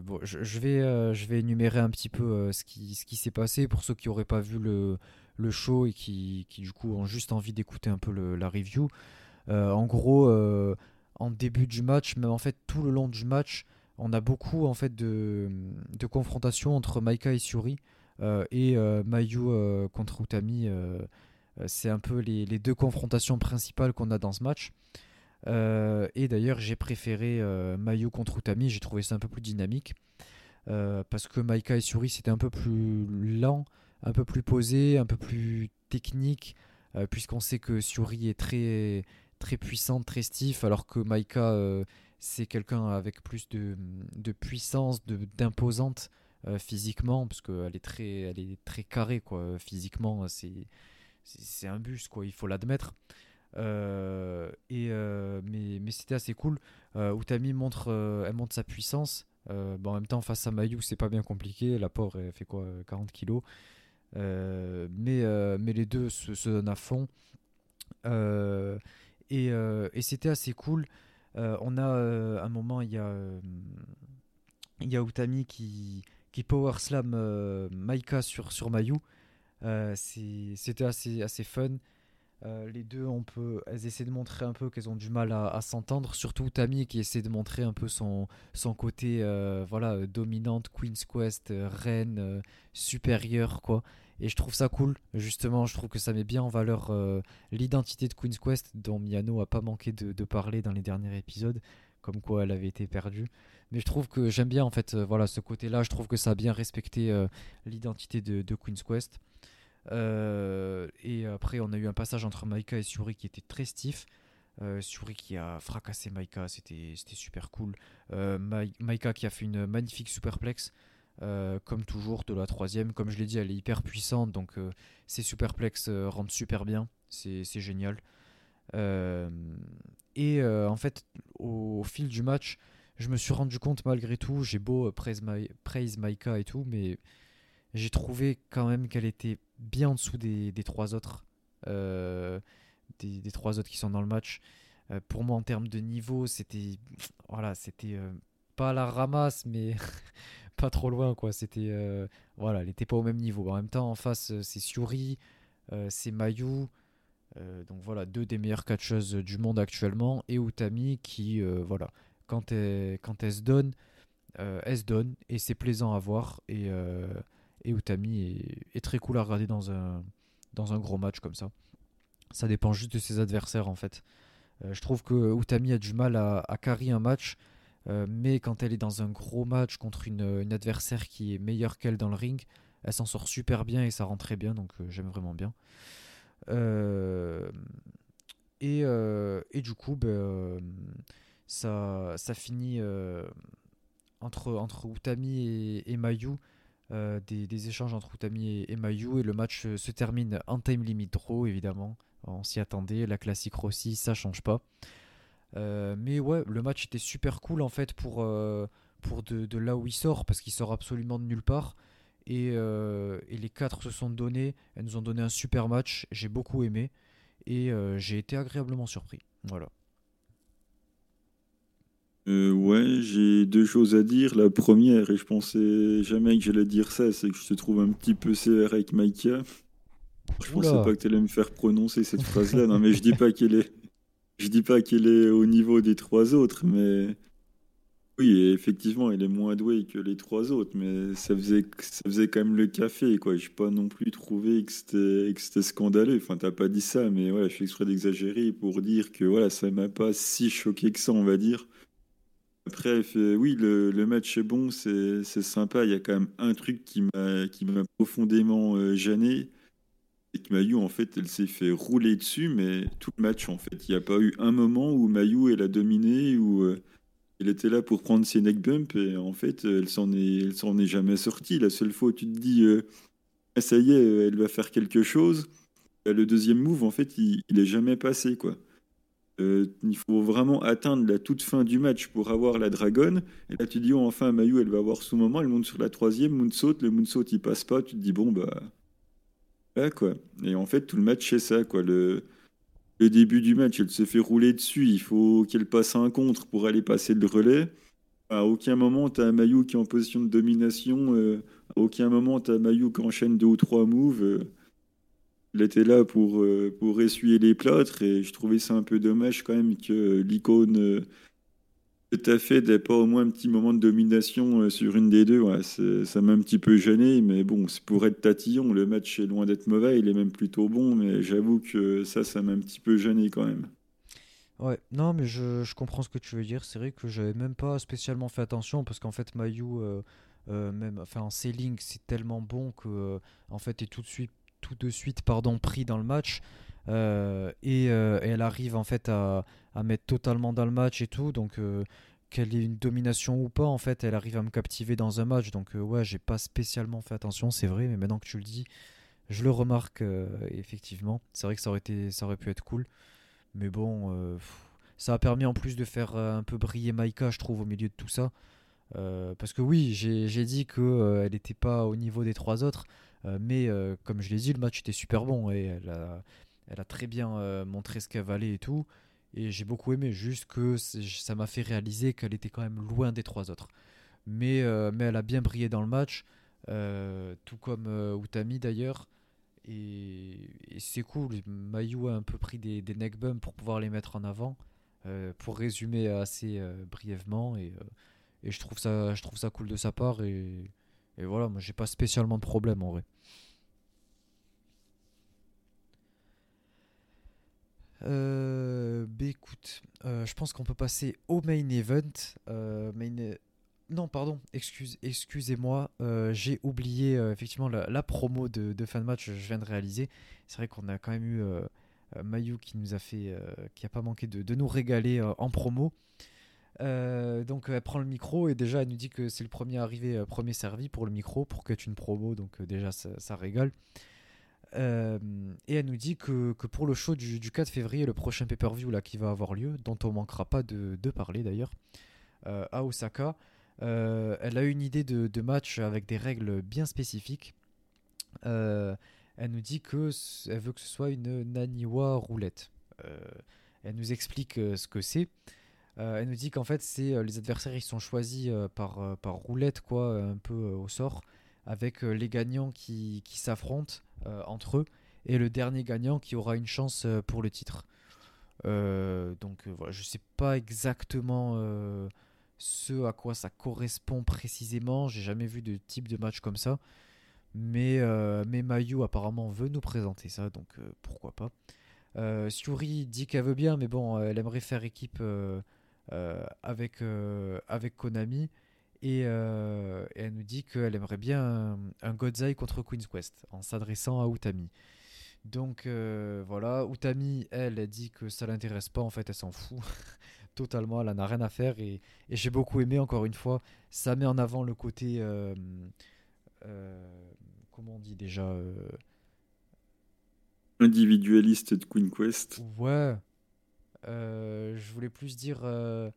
bon, je, vais, je vais énumérer un petit peu ce qui, ce qui s'est passé pour ceux qui n'auraient pas vu le, le show et qui, qui, du coup ont juste envie d'écouter un peu la review. en gros, en début du match, mais en fait tout le long du match, on a beaucoup en fait de, de confrontations entre Maika et Suri. Euh, et euh, Mayu euh, contre Utami, c'est un peu les, deux confrontations principales qu'on a dans ce match. et d'ailleurs, j'ai préféré Mayu contre Utami, j'ai trouvé ça un peu plus dynamique. parce que Maika et Suri, c'était un peu plus lent, un peu plus posé, un peu plus technique, puisqu'on sait que Suri est très, très puissante, très stiff, alors que Maika, c'est quelqu'un avec plus de, de puissance, d'imposante. Physiquement, parce qu'elle est très, elle est très carrée quoi. Physiquement, c'est c'est un bus quoi. Il faut l'admettre. Euh, et euh, mais, mais c'était assez cool. Utami montre, elle montre sa puissance. en même temps, face à Mayu, c'est pas bien compliqué. La pauvre, elle fait quoi 40 kilos. mais, mais les deux se, se donnent à fond. et, et c'était assez cool. on a un moment, il y a, il y a Utami qui, qui power slam euh, Maika sur, sur Mayu. Euh, c'était assez, assez fun. Euh, les deux, on peut, elles essaient de montrer un peu qu'elles ont du mal à, s'entendre, surtout Tammy qui essaie de montrer un peu son, son côté voilà, dominante, Queen's Quest, reine, supérieure, quoi. Et je trouve ça cool, justement, je trouve que ça met bien en valeur l'identité de Queen's Quest, dont Miano a pas manqué de, de, parler dans les derniers épisodes, comme quoi elle avait été perdue mais je trouve que j'aime bien en fait euh, voilà ce côté là je trouve que ça a bien respecté euh, l'identité de, Queen's Quest euh, et après on a eu un passage entre Maika et Suri qui était très stiff Suri qui a fracassé Maika, c'était super cool. Maika qui a fait une magnifique superplex. comme toujours de la troisième, comme je l'ai dit, elle est hyper puissante, donc ces superplex rendent super bien, c'est génial. et en fait, au, fil du match, je me suis rendu compte malgré tout, j'ai beau praise, praise Maika et tout, mais j'ai trouvé quand même qu'elle était bien en dessous des, trois autres. Euh, des, trois autres qui sont dans le match. Euh, pour moi, en termes de niveau, c'était. Voilà, c'était euh, pas la ramasse, mais pas trop loin, quoi. C'était. voilà, elle n'était pas au même niveau. En même temps, en face, c'est Suri, c'est Mayu. donc voilà, deux des meilleures catcheuses du monde actuellement. Et Utami qui, voilà, quand elle, se donne, elle se donne. Et c'est plaisant à voir. Et et Utami est, très cool à regarder dans un, gros match comme ça. Ça dépend juste de ses adversaires en fait. Euh, je trouve que Utami a du mal à, carry un match, euh, mais quand elle est dans un gros match contre une, adversaire qui est meilleure qu'elle dans le ring, elle s'en sort super bien et ça rend très bien, donc euh, j'aime vraiment bien. Et, et, du coup, ben, ça, finit entre, entre Utami et, Mayu. Euh, des, échanges entre Utami et, Mayu et le match euh, se termine en time limit draw évidemment. On s'y attendait, la classique Rossi, ça change pas. Euh, mais ouais, le match était super cool en fait pour, pour de, là où il sort parce qu'il sort absolument de nulle part. Et, et, les quatre se sont donnés, elles nous ont donné un super match, j'ai beaucoup aimé et j'ai été agréablement surpris. Voilà. Euh, ouais, j'ai deux choses à dire. La première, et je pensais jamais que j'allais dire ça, c'est que je te trouve un petit peu sévère avec Maïka. Je pensais pas que tu allais me faire prononcer cette phrase-là. Non, mais je dis pas qu'elle est, je dis pas qu'elle est au niveau des trois autres, mais oui, effectivement, elle est moins douée que les trois autres, mais ça faisait, ça faisait quand même le café, quoi. J'ai pas non plus trouvé que c'était, que c'était scandaleux. Enfin, t'as pas dit ça, mais ouais, je suis exprès d'exagérer pour dire que voilà, ça m'a pas si choqué que ça, on va dire. Après, oui, le, match est bon, c'est sympa. Il y a quand même un truc qui m'a profondément euh, gêné. Et que Mayu, en fait, elle s'est fait rouler dessus, mais tout le match, en fait. Il n'y a pas eu un moment où Mayu, elle a dominé, où euh, elle était là pour prendre ses neck bumps, et en fait, elle s'en est, jamais sortie. La seule fois où tu te dis, euh, ah, ça y est, elle va faire quelque chose, le deuxième move, en fait, il, il est jamais passé, quoi. Euh, il faut vraiment atteindre la toute fin du match pour avoir la dragonne. Et là, tu dis, oh, enfin, Mayu, elle va avoir son moment, elle monte sur la troisième, moonsault, le moonsault, il passe pas, tu te dis, bon, bah. Là, quoi. Et en fait, tout le match, c'est ça, quoi. Le, le début du match, elle se fait rouler dessus, il faut qu'elle passe un contre pour aller passer le relais. À aucun moment, tu as Mayu qui est en position de domination. Euh, à aucun moment, tu as Mayu qui enchaîne deux ou trois moves. Euh, était là pour, euh, pour essuyer les plâtres et je trouvais ça un peu dommage quand même que l'icône euh, tout à fait n'ait pas au moins un petit moment de domination euh, sur une des deux. ça m'a un petit peu gêné, mais bon, c'est pour être tatillon, le match est loin d'être mauvais, il est même plutôt bon, mais j'avoue que ça, ça m'a un petit peu gêné quand même. Ouais, non, mais je, je, comprends ce que tu veux dire. C'est vrai que j'avais même pas spécialement fait attention parce qu'en fait, Mayu, même, enfin, en sailing, c'est tellement bon que, en fait, est tout de suite tout de suite pardon, pris dans le match. Euh, euh, et, elle arrive en fait à, mettre totalement dans le match et tout. Donc euh, qu'elle ait une domination ou pas, en fait, elle arrive à me captiver dans un match. Donc ouais, j'ai pas spécialement fait attention, c'est vrai, mais maintenant que tu le dis, je le remarque effectivement. C'est vrai que ça aurait, été, ça aurait pu être cool. Mais bon, ça a permis en plus de faire un peu briller Maika, je trouve, au milieu de tout ça. parce que oui, j'ai dit qu'elle n'était pas au niveau des trois autres. Euh, mais euh, comme je l'ai dit, le match était super bon et elle a, très bien euh, montré ce qu'elle valait et tout. Et j'ai beaucoup aimé, juste que ça m'a fait réaliser qu'elle était quand même loin des trois autres. Mais, mais elle a bien brillé dans le match, tout comme Utami d'ailleurs. Et, c'est cool, Mayu a un peu pris des, des pour pouvoir les mettre en avant. pour résumer assez brièvement, et, et, je, trouve ça, je trouve ça cool de sa part. Et, et voilà, moi j'ai pas spécialement de problème en vrai. Euh, bah écoute, euh, je pense qu'on peut passer au main event. Euh, main... Non, pardon, excuse, excusez-moi, j'ai oublié effectivement la, promo de, de, fin de match que je viens de réaliser. C'est vrai qu'on a quand même eu Mayu qui nous a fait, qui a pas manqué de, nous régaler en promo. Donc elle prend le micro et déjà elle nous dit que c'est le premier arrivé, premier servi pour le micro pour que tu une promo, donc déjà ça, régale. et elle nous dit que, pour le show du, 4 février, le prochain pay-per-view qui va avoir lieu, dont on manquera pas de, de parler d'ailleurs, à Osaka, euh, elle a une idée de, match avec des règles bien spécifiques. Euh, elle nous dit que elle veut que ce soit une Naniwa roulette. Euh, elle nous explique ce que c'est. Elle nous dit qu'en fait, c'est les adversaires ils sont choisis par, par roulette, quoi, un peu au sort, avec les gagnants qui, qui s'affrontent entre eux et le dernier gagnant qui aura une chance pour le titre. donc voilà, je sais pas exactement ce à quoi ça correspond précisément. J'ai jamais vu de type de match comme ça. Mais, euh, mais Mayu apparemment veut nous présenter ça, donc euh, pourquoi pas. Euh, Suri dit qu'elle veut bien, mais bon, elle aimerait faire équipe avec, avec Konami. Et, elle nous dit qu'elle aimerait bien un, un contre Queen's Quest en s'adressant à Utami. Donc voilà, Utami, elle, elle dit que ça l'intéresse pas, en fait, elle s'en fout totalement, elle n'a rien à faire et, j'ai beaucoup aimé encore une fois, ça met en avant le côté, euh, euh, comment on dit déjà euh, Individualiste de Queen Quest. Ouais, je voulais plus dire un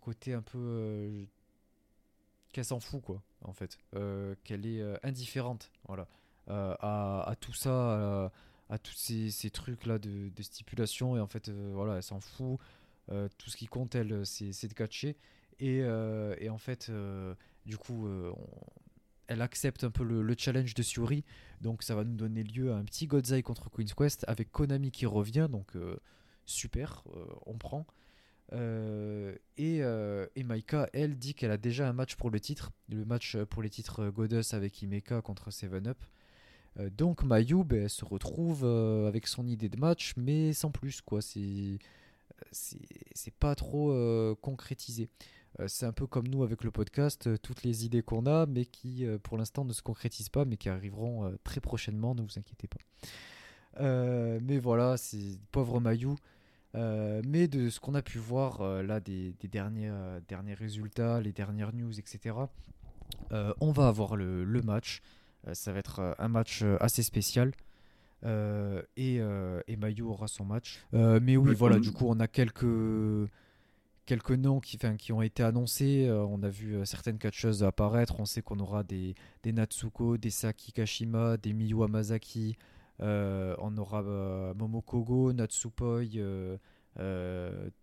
côté un peu qu'elle s'en fout quoi, en fait, qu'elle est indifférente, voilà, à, tout ça. À, tous ces, trucs là de, de, stipulation et en fait voilà elle s'en fout euh, tout ce qui compte, elle, euh, c'est de catcher. Et, euh, et, en fait, du coup, elle accepte un peu le, challenge de Suri. Donc ça va nous donner lieu à un petit Godzai contre Queen's Quest avec Konami qui revient. Donc super, on prend. et, et, Maika, elle, dit qu'elle a déjà un match pour le titre. Le match pour les titres Goddess avec Imeka contre 7-Up. donc Mayu, ben, elle se retrouve avec son idée de match, mais sans plus. quoi. C'est c'est pas trop euh, concrétisé. Euh, c'est un peu comme nous avec le podcast, euh, toutes les idées qu'on a, mais qui pour l'instant ne se concrétisent pas, mais qui arriveront très prochainement, ne vous inquiétez pas. mais voilà, c'est pauvre Mayu. Mais de ce qu'on a pu voir là des, derniers, derniers résultats, les dernières news, etc., on va avoir le, match. ça va être un match assez spécial. Euh, et, euh, et, Mayu aura son match. Euh, mais oui, voilà, du coup, on a quelques, quelques noms qui, qui ont été annoncés. on a vu certaines catcheuses apparaître. On sait qu'on aura des, des Natsuko, des Saki Kashima, des Miyu Amazaki. On aura Momokogo, Natsupoi,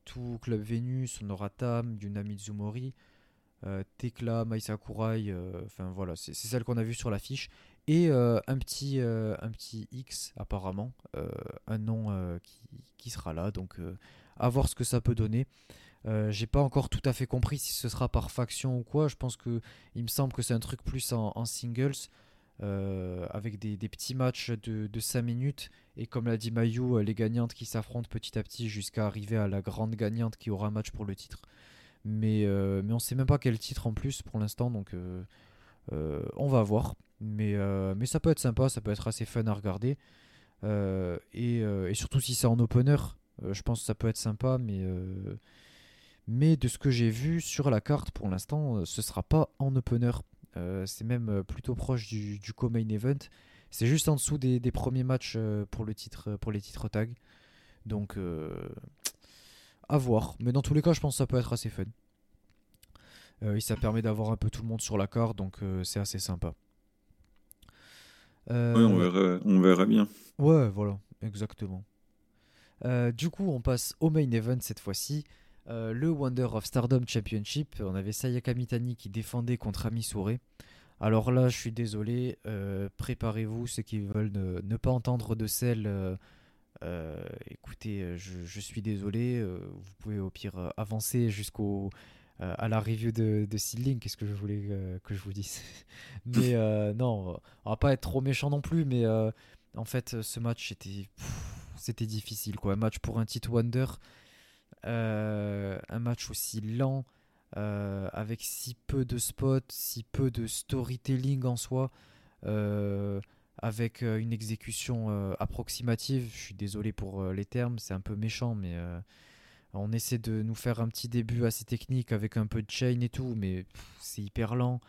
tout Club Venus. On aura Tam, Yuna Mizumori. Tekla, Mai Sakurai, enfin voilà, c'est celle qu'on a vue sur l'affiche et euh, un, petit, euh, un petit X apparemment, euh, un nom qui, qui, sera là, donc à voir ce que ça peut donner. J'ai pas encore tout à fait compris si ce sera par faction ou quoi. Je pense que il me semble que c'est un truc plus en, singles. Avec des, petits matchs de, de 5 minutes et comme l'a dit Mayu, les gagnantes qui s'affrontent petit à petit jusqu'à arriver à la grande gagnante qui aura un match pour le titre. Mais, mais on sait même pas quel titre en plus pour l'instant donc on va voir. Mais, euh, ça peut être sympa, ça peut être assez fun à regarder. Euh, et, euh, surtout si c'est en opener, je pense que ça peut être sympa. Mais, mais de ce que j'ai vu sur la carte pour l'instant, ce sera pas en opener. C'est même plutôt proche du, du co-main event. C'est juste en dessous des, des premiers matchs pour, le titre, pour les titres tag. Donc, à voir. Mais dans tous les cas, je pense que ça peut être assez fun. et ça permet d'avoir un peu tout le monde sur la carte, donc c'est assez sympa. Euh, on verra, on verra bien. Ouais, voilà, exactement. Euh, du coup, on passe au main event cette fois-ci. Euh, le Wonder of Stardom Championship. On avait Sayaka Mitani qui défendait contre Ami Alors là, je suis désolé. Préparez-vous, ceux qui veulent ne, pas entendre de celle. écoutez, je, suis désolé. vous pouvez au pire avancer jusqu'au euh, à la review de, de Seedling, qu'est-ce que je voulais euh, que je vous dise Mais euh, non, on va pas être trop méchant non plus, mais en fait, ce match c'était difficile quoi. Un match pour un titre Wonder, un match aussi lent, avec si peu de spots, si peu de storytelling en soi. avec une exécution approximative. Je suis désolé pour les termes, c'est un peu méchant, mais on essaie de nous faire un petit début assez technique avec un peu de chain et tout, mais c'est hyper lent.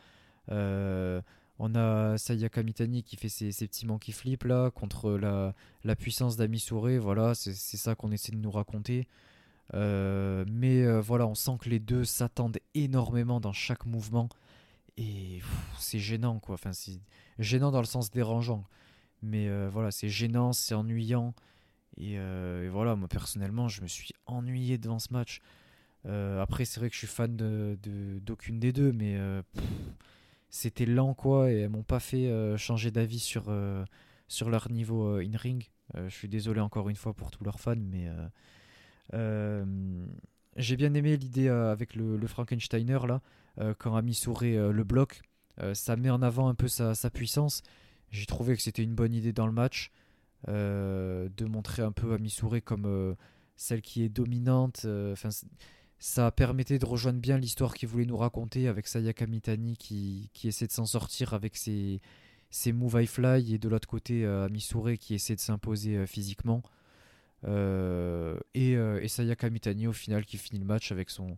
On a Sayaka Mitani qui fait ses, petits monkey flips là contre la, la puissance d'Amisouré. Voilà, c'est ça qu'on essaie de nous raconter. Euh, mais euh, voilà, on sent que les deux s'attendent énormément dans chaque mouvement. Et c'est gênant quoi. Enfin, c'est gênant dans le sens dérangeant. Mais euh, voilà, c'est gênant, c'est ennuyant. Et, voilà, moi personnellement, je me suis ennuyé devant ce match. après, c'est vrai que je suis fan d'aucune de, d'aucune des deux, mais c'était lent quoi et elles m'ont pas fait changer d'avis sur, sur leur niveau in-ring. je suis désolé encore une fois pour tous leurs fans, mais j'ai bien aimé l'idée avec le, Frankensteiner là, quand Amisure le bloc. ça met en avant un peu sa, sa puissance. J'ai trouvé que c'était une bonne idée dans le match de montrer un peu Amisure comme celle qui est dominante. Ça permettait de rejoindre bien l'histoire qu'il voulait nous raconter avec Sayaka Mitani qui, essaie de s'en sortir avec ses, ses moves high fly et de l'autre côté euh, qui essaie de s'imposer euh, physiquement. Euh, et, et, Sayaka Mitani au final qui finit le match avec son,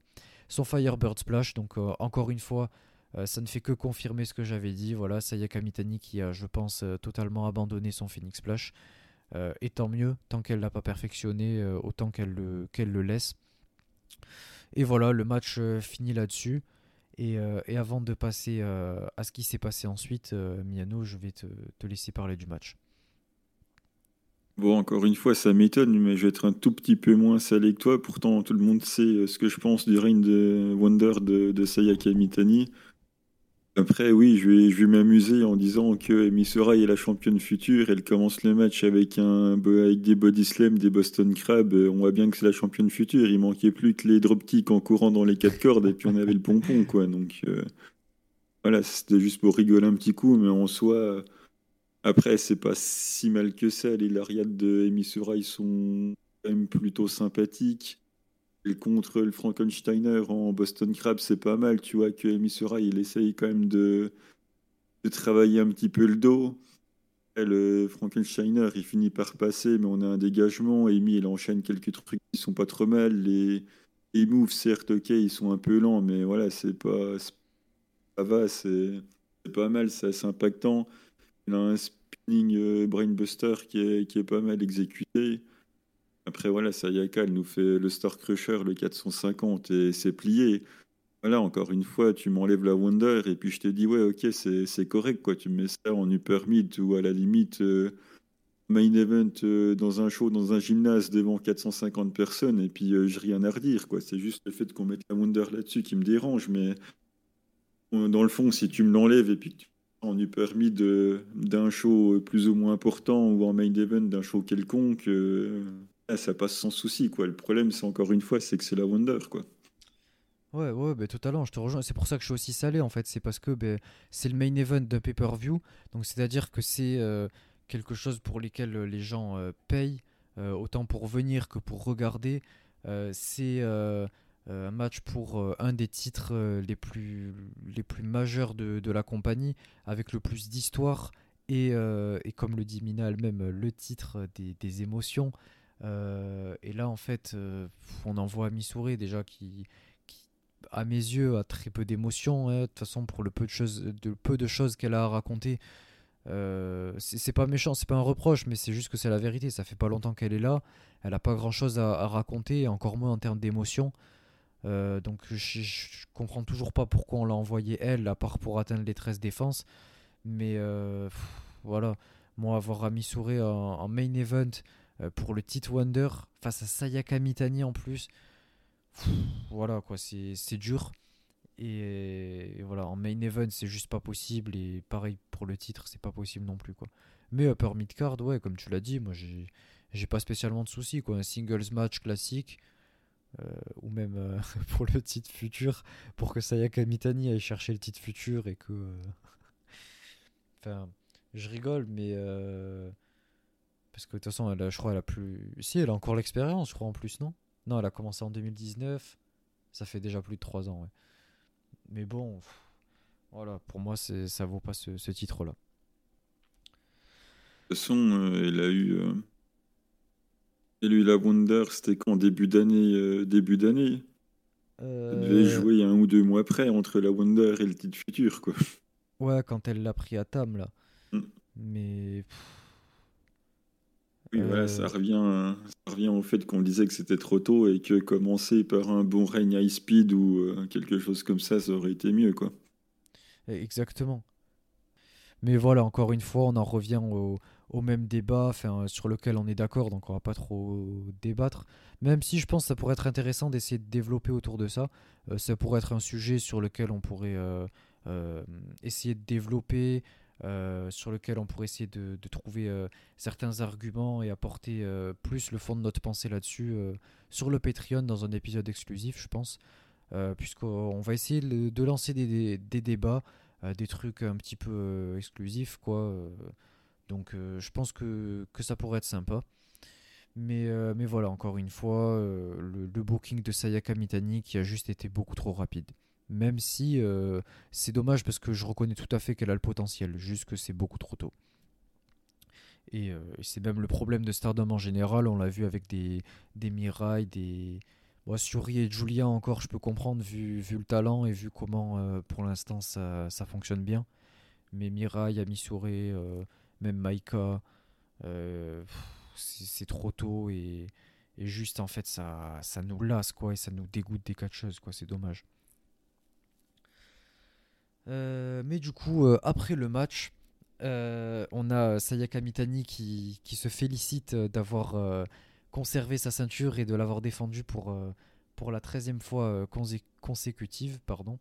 Firebird Splash. Donc encore une fois, ça ne fait que confirmer ce que j'avais dit. Voilà, Sayaka Mitani qui a, je pense, totalement abandonné son Phoenix Splash. et tant mieux, tant qu'elle l'a pas perfectionné, autant qu'elle le, laisse. Et voilà, le match euh, finit là-dessus. Et, euh, avant de passer euh, à ce qui s'est passé ensuite, Miano, je vais te, laisser parler du match. Bon, encore une fois, ça m'étonne, mais je vais être un tout petit peu moins salé que toi. Pourtant, tout le monde sait ce que je pense du règne de Wonder de, Sayaka Mitani. Après, oui, je vais, je vais m'amuser en disant que Misora est la championne future. Elle commence le match avec, un, avec des body slam, des Boston Crab. On voit bien que c'est la championne future. Il manquait plus que les dropkicks en courant dans les quatre cordes et puis on avait le pompon, quoi. Donc euh, voilà, c'était juste pour rigoler un petit coup, mais en soi, après, c'est pas si mal que ça. Les lariats de ils sont quand même plutôt sympathiques contre le Frankensteiner en Boston Crab, c'est pas mal. Tu vois que Misura, il essaye quand même de, de travailler un petit peu le dos. le Frankensteiner, il finit par passer, mais on a un dégagement. Amy, il enchaîne quelques trucs qui sont pas trop mal. Les, les moves, certes, ok, ils sont un peu lents, mais voilà, c'est pas. Ça va, c'est pas mal, c'est assez impactant. Il a un spinning euh, brainbuster qui est, qui est pas mal exécuté. Après, voilà, Sayaka, elle nous fait le Star Crusher, le 450, et c'est plié. Voilà, encore une fois, tu m'enlèves la Wonder, et puis je te dis, ouais, ok, c'est correct, quoi. Tu mets ça en upper mid, ou à la limite, euh, main event euh, dans un show, dans un gymnase, devant 450 personnes, et puis euh, j'ai rien à redire, quoi. C'est juste le fait qu'on mette la Wonder là-dessus qui me dérange, mais dans le fond, si tu me l'enlèves, et puis tu en upper mid d'un show plus ou moins important, ou en main event d'un show quelconque ah, ça passe sans souci, quoi. Le problème, c'est encore une fois, c'est que c'est la Wonder, quoi. Ouais, ouais, bah, totalement, je te rejoins. C'est pour ça que je suis aussi salé, en fait. C'est parce que bah, c'est le main event d'un pay-per-view. Donc, c'est-à-dire que c'est euh, quelque chose pour lequel euh, les gens euh, payent, autant pour venir que pour regarder. c'est un match pour un des titres les, plus, les plus majeurs de, de la compagnie, avec le plus d'histoire. Et, et, comme le dit Mina elle-même, le titre des, des émotions. Euh, et là, en fait, euh, on en voit Missouri déjà qui, à mes yeux, a très peu d'émotions. Hein. De toute façon, pour le peu de choses, choses qu'elle a à raconter, euh, c'est pas méchant, c'est pas un reproche, mais c'est juste que c'est la vérité. Ça fait pas longtemps qu'elle est là, elle a pas grand chose à, raconter, encore moins en termes d'émotions. Donc je, comprends toujours pas pourquoi on l'a envoyé elle, à part pour atteindre les 13 défenses. Mais voilà, moi avoir Amisure en, en main event euh, pour le titre Wonder face à Sayaka Mitani en plus. voilà quoi, c'est dur. Et, voilà, en main event, c'est juste pas possible. Et pareil pour le titre, c'est pas possible non plus quoi. Mais upper mid card, ouais, comme tu l'as dit, moi j'ai pas spécialement de soucis quoi. Un singles match classique. Euh, ou même euh, pour le titre futur, pour que Sayaka Mitani aille chercher le titre futur et que. enfin, je rigole, mais parce que de toute façon, elle je crois, elle a plus. Si, elle a encore l'expérience, je crois, en plus, non? Non, elle a commencé en 2019. Ça fait déjà plus de 3 ans, ouais. Mais bon, voilà, pour moi, ça vaut pas ce, titre-là. toute façon, il a eu. A eu la Wonder, c'était quand Début d'année début d'année Elle devait jouer un ou deux mois après entre la Wonder et le titre futur, quoi. Ouais, quand elle l'a pris à Tam, là. Mm. Mais. Oui, voilà, ça revient, ça revient au fait qu'on disait que c'était trop tôt et que commencer par un bon règne high speed ou quelque chose comme ça, ça aurait été mieux, quoi. Exactement. Mais voilà, encore une fois, on en revient au, même débat sur lequel on est d'accord, donc on va pas trop débattre. Même si je pense que ça pourrait être intéressant d'essayer de développer autour de ça. Euh, ça pourrait être un sujet sur lequel on pourrait euh, euh, essayer de développer, sur lequel on pourrait essayer de, trouver certains arguments et apporter plus le fond de notre pensée là-dessus sur le Patreon dans un épisode exclusif, je pense. Puisqu'on va essayer de lancer des débats euh, des trucs un petit peu euh, exclusifs, quoi. Euh. donc je pense que, ça pourrait être sympa. Mais, mais voilà, encore une fois, le, booking de Sayaka Mitani qui a juste été beaucoup trop rapide. Même si c'est dommage parce que je reconnais tout à fait qu'elle a le potentiel, juste que c'est beaucoup trop tôt. Et c'est même le problème de Stardom en général, on l'a vu avec des, des Mirai, des, Bon, Suri et Julia encore, je peux comprendre vu, vu le talent et vu comment euh, pour l'instant ça, ça, fonctionne bien. Mais Mirai, Yamisure, euh, même Maika, euh, c'est trop tôt et, et, juste en fait ça, ça nous lasse quoi et ça nous dégoûte des catcheuses quoi, c'est dommage. mais du coup, après le match, on a Sayaka Mitani qui, se félicite d'avoir conserver sa ceinture et de l'avoir défendue pour, euh, la 13e fois euh, consécutive. Pardon.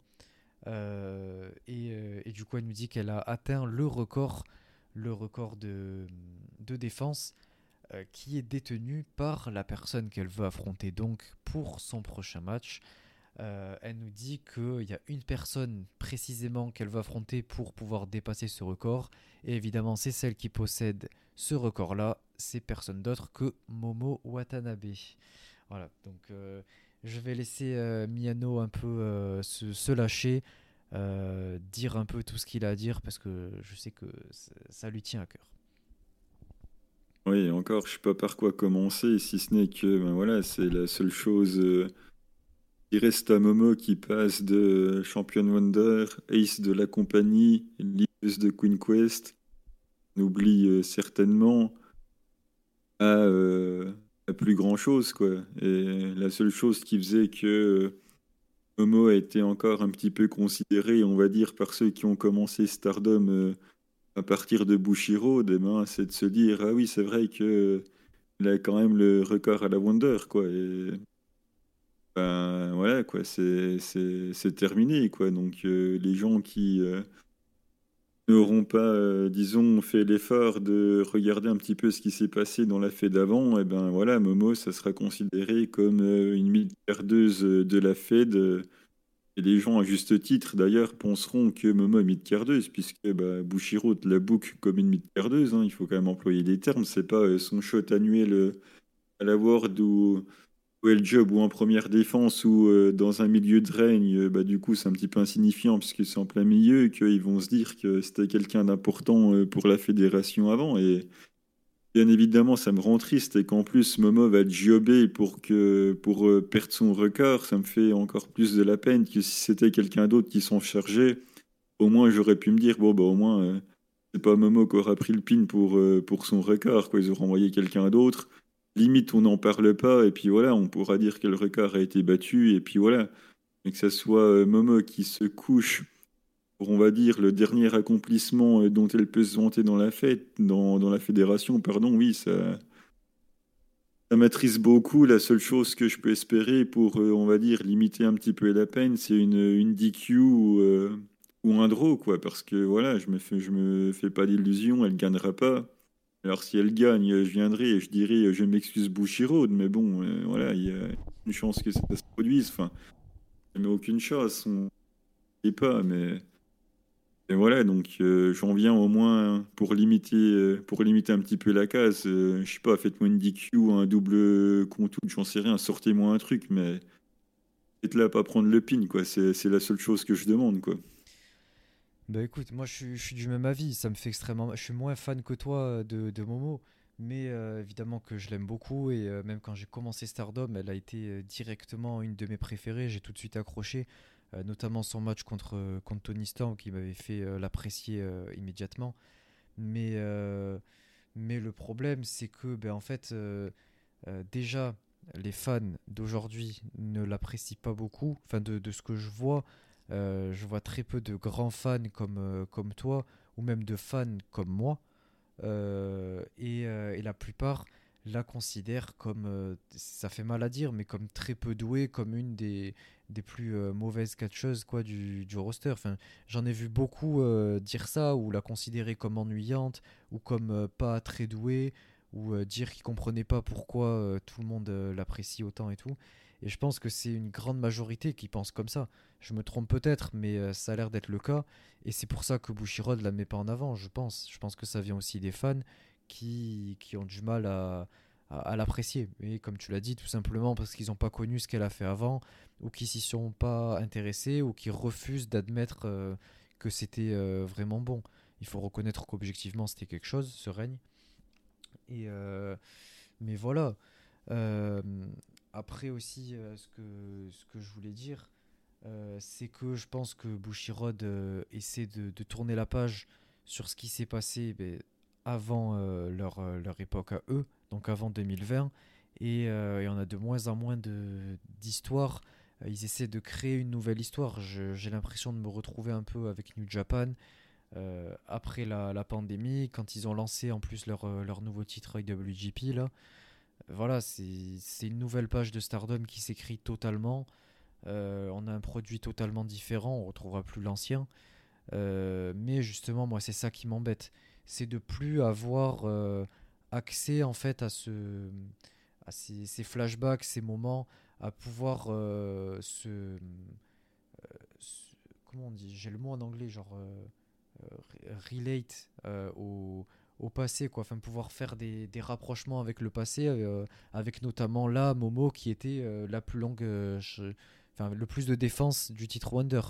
Euh, et, du coup, elle nous dit qu'elle a atteint le record, le record de, de défense qui est détenu par la personne qu'elle veut affronter donc pour son prochain match. elle nous dit qu'il y a une personne précisément qu'elle veut affronter pour pouvoir dépasser ce record. Et évidemment, c'est celle qui possède ce record-là, c'est personne d'autre que Momo Watanabe. Voilà, donc euh, je vais laisser euh, Miyano un peu euh, se, lâcher, dire un peu tout ce qu'il a à dire parce que je sais que ça, lui tient à cœur. Oui, encore, je sais pas par quoi commencer, si ce n'est que ben voilà, c'est la seule chose qui reste à Momo qui passe de Champion Wonder, Ace de la compagnie, leaders de Queen Quest, oublie euh, certainement à, euh, plus grand chose quoi. Et la seule chose qui faisait que euh, Momo a été encore un petit peu considéré, on va dire, par ceux qui ont commencé Stardom à partir de Bushiro, c'est de se dire ah oui c'est vrai que il a quand même le record à la Wonder quoi. Et ben voilà quoi, c'est terminé quoi. Donc les gens qui n'auront pas, euh, disons, fait l'effort de regarder un petit peu ce qui s'est passé dans la fête d'avant, et eh ben voilà, Momo, ça sera considéré comme euh, une mid-cardeuse de la Fed. et les gens, à juste titre, d'ailleurs, penseront que Momo est mid-cardeuse, puisque bah, Bushiro la boucle comme une mid-cardeuse. Hein, il faut quand même employer des termes. C'est pas euh, son shot annuel à la World ou le job ou en première défense ou euh, dans un milieu de règne, euh, bah, du coup, c'est un petit peu insignifiant puisque c'est en plein milieu et qu'ils vont se dire que c'était quelqu'un d'important euh, pour la fédération avant. Et bien évidemment, ça me rend triste et qu'en plus, Momo va jobber pour, que, pour perdre son record. Ça me fait encore plus de la peine que si c'était quelqu'un d'autre qui s'en chargeait. Au moins, j'aurais pu me dire, bon, bah, au moins, c'est pas Momo qui aura pris le pin pour, pour son record. Quoi. Ils auront envoyé quelqu'un d'autre limite on n'en parle pas et puis voilà, on pourra dire que le record a été battu et puis voilà. Mais que ce soit euh, Momo qui se couche pour, on va dire, le dernier accomplissement euh, dont elle peut se vanter dans la fête, dans, dans la fédération, pardon, oui, ça, ça beaucoup. La seule chose que je peux espérer pour, euh, on va dire, limiter un petit peu la peine, c'est une, une DQ ou, ou, un draw, quoi. Parce que voilà, je me fais, je me fais pas d'illusions, elle gagnera pas. Alors si elle gagne, je viendrai et je dirai je m'excuse Bushiroad, mais bon, euh, voilà, il y a une chance que ça se produise. Enfin, mais aucune chance, on ne pas, mais et voilà, donc euh, j'en viens au moins pour limiter, euh, pour limiter un petit peu la case. je sais pas, faites-moi une DQ, un double compte, j'en sais rien, sortez-moi un truc, mais faites là pas prendre le pin, quoi. C'est la seule chose que je demande, quoi. Bah écoute, moi je suis, du même avis, ça me fait extrêmement... Je suis moins fan que toi de, de Momo, mais euh, évidemment que je l'aime beaucoup. Et euh, même quand j'ai commencé Stardom, elle a été euh, directement une de mes préférées, j'ai tout de suite accroché, notamment son match contre, contre Tony Storm qui m'avait fait l'apprécier immédiatement. Mais, mais le problème c'est que ben, en fait déjà les fans d'aujourd'hui ne l'apprécient pas beaucoup, enfin de, de, ce que je vois, je vois très peu de grands fans comme, comme toi ou même de fans comme moi. Euh, euh, et, la plupart la considèrent comme, euh, ça fait mal à dire, mais comme très peu douée, comme une des, des plus mauvaises catcheuses quoi, du, du roster. Enfin, J'en ai vu beaucoup dire ça, ou la considérer comme ennuyante, ou comme pas très douée, ou dire qu'ils comprenaient pas pourquoi tout le monde l'apprécie autant et tout. Et je pense que c'est une grande majorité qui pense comme ça. Je me trompe peut-être, mais euh, ça a l'air d'être le cas. Et c'est pour ça que Bushiroad ne la met pas en avant, je pense. Je pense que ça vient aussi des fans qui, qui ont du mal à, à, l'apprécier. Et comme tu l'as dit, tout simplement parce qu'ils n'ont pas connu ce qu'elle a fait avant, ou qui s'y sont pas intéressés, ou qui refusent d'admettre euh, que c'était euh, vraiment bon. Il faut reconnaître qu'objectivement c'était quelque chose, ce règne. Et mais voilà. Après aussi, euh, ce, que, ce que je voulais dire, euh, c'est que je pense que Bushiroad euh, essaie de, tourner la page sur ce qui s'est passé ben, avant leur, leur époque à eux, donc avant 2020, et il y en a de moins en moins d'histoires. Ils essaient de créer une nouvelle histoire. J'ai l'impression de me retrouver un peu avec New Japan. après la, la, pandémie, quand ils ont lancé en plus leur, leur nouveau titre IWGP, là, voilà, c'est une nouvelle page de Stardom qui s'écrit totalement. Euh, on a un produit totalement différent, on retrouvera plus l'ancien. Euh, mais justement, moi, c'est ça qui m'embête. C'est de plus avoir euh, accès en fait à ces, flashbacks, ces moments, à pouvoir se, Comment on dit? J'ai le mot en anglais, genre. relate au au passé, quoi. Enfin, pouvoir faire des, des rapprochements avec le passé, euh, avec notamment là, Momo, qui était euh, la plus longue, euh, enfin, le plus de défense du titre Wonder.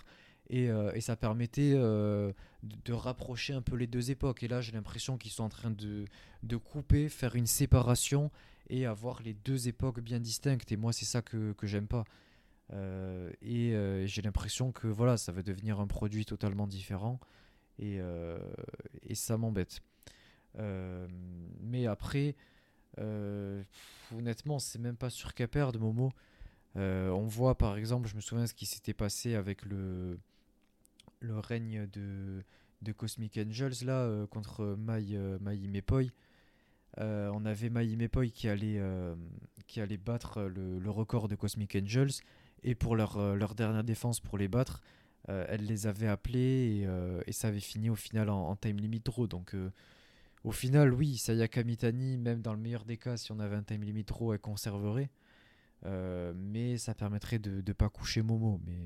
Et, et ça permettait de, de, rapprocher un peu les deux époques. Et là, j'ai l'impression qu'ils sont en train de, de couper, faire une séparation et avoir les deux époques bien distinctes. Et moi, c'est ça que, que j'aime pas. et j'ai l'impression que voilà, ça va devenir un produit totalement différent. Et, et ça m'embête. Euh, mais après, euh, honnêtement, c'est même pas sur qu'à perdre, Momo. Euh, on voit par exemple, je me souviens ce qui s'était passé avec le, le règne de, de Cosmic Angels là contre Mai, Mai Mepoi. on avait Mai Mepoi qui allait, qui allait battre le, record de Cosmic Angels et pour leur, leur dernière défense pour les battre, elle les avait appelés et, et, ça avait fini au final en, en time limit draw. Donc au final, oui, Sayaka Mitani, même dans le meilleur des cas, si on avait un time limit trop, elle conserverait. Euh, mais ça permettrait de ne pas coucher Momo. Mais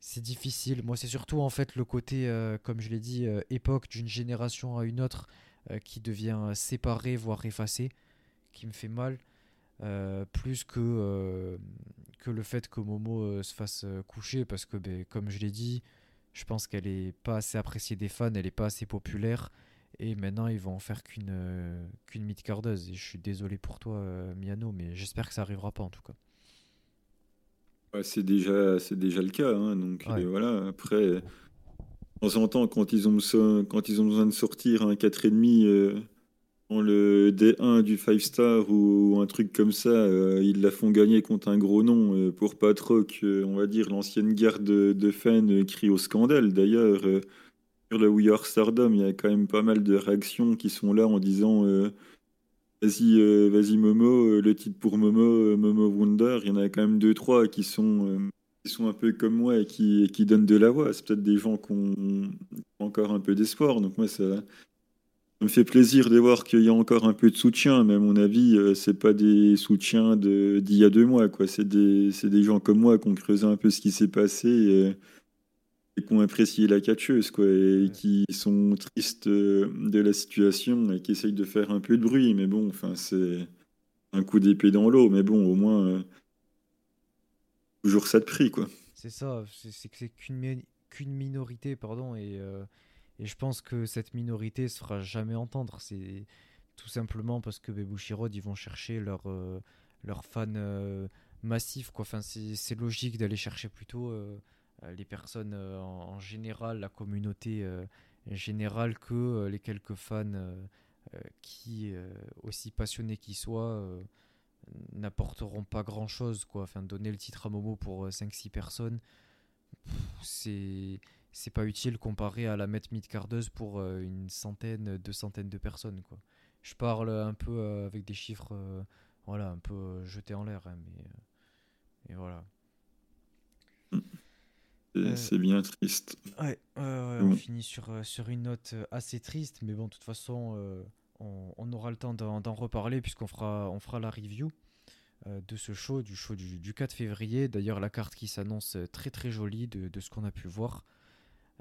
c'est difficile. Moi, c'est surtout en fait le côté, euh, comme je l'ai dit, euh, époque d'une génération à une autre qui devient séparé, voire effacé, qui me fait mal. plus que, que le fait que Momo se fasse coucher, parce que, ben, comme je l'ai dit, je pense qu'elle est pas assez appréciée des fans, elle est pas assez populaire. Et maintenant, ils vont en faire qu'une euh, qu'une mid-cardeuse. Et je suis désolé pour toi, euh, Miano, mais j'espère que ça arrivera pas en tout cas. c'est déjà, c'est déjà le cas. Hein, donc euh, voilà, après, de temps en temps, quand ils ont, quand ils ont besoin de sortir un 4,5 euh, dans le D1 du 5 star ou, un truc comme ça, ils la font gagner contre un gros nom pour pas trop que, on va dire, l'ancienne garde de, de fans crie au scandale. D'ailleurs sur le We Are Stardom, il y a quand même pas mal de réactions qui sont là en disant euh, vas-y, euh, vas-y Momo, euh, le titre pour Momo, Momo Wonder. Il y en a quand même deux trois qui sont qui sont un peu comme moi et qui, qui donnent de la voix. C'est peut-être des gens qui ont encore un peu d'espoir. Donc moi ça, me fait plaisir de voir qu'il y a encore un peu de soutien. Mais à mon avis, c'est pas des soutiens d'il y a deux mois. C'est des, des gens comme moi qui ont creusé un peu ce qui s'est passé. Et qui ont apprécié la catcheuse, quoi, et qui sont tristes euh, de la situation et qui essayent de faire un peu de bruit. Mais bon, enfin, c'est un coup d'épée dans l'eau, mais bon, au moins, euh, toujours ça de prix, quoi. C'est ça, c'est que c'est qu'une minorité, pardon, et, et, je pense que cette minorité se fera jamais entendre. C'est tout simplement parce que Bebushirod, ils vont chercher leurs leur fans massifs, quoi. Enfin, c'est logique d'aller chercher plutôt les personnes en, général, la communauté générale, que les quelques fans qui, aussi passionnés qu'ils soient, n'apporteront pas grand chose quoi. Enfin donner le titre à Momo pour 5-6 euh, personnes c'est pas utile comparé à la mettre mid-cardeuse pour euh, une centaine deux centaines de personnes quoi. Je parle un peu euh, avec des chiffres voilà un peu jetés en l'air hein, mais et voilà c'est bien triste ouais, on finit sur, sur une note assez triste mais bon de toute façon on, aura le temps d'en reparler puisqu'on fera, on fera la review euh, de ce show, du show du, 4 février. D'ailleurs, la carte qui s'annonce très très jolie de, ce qu'on a pu voir.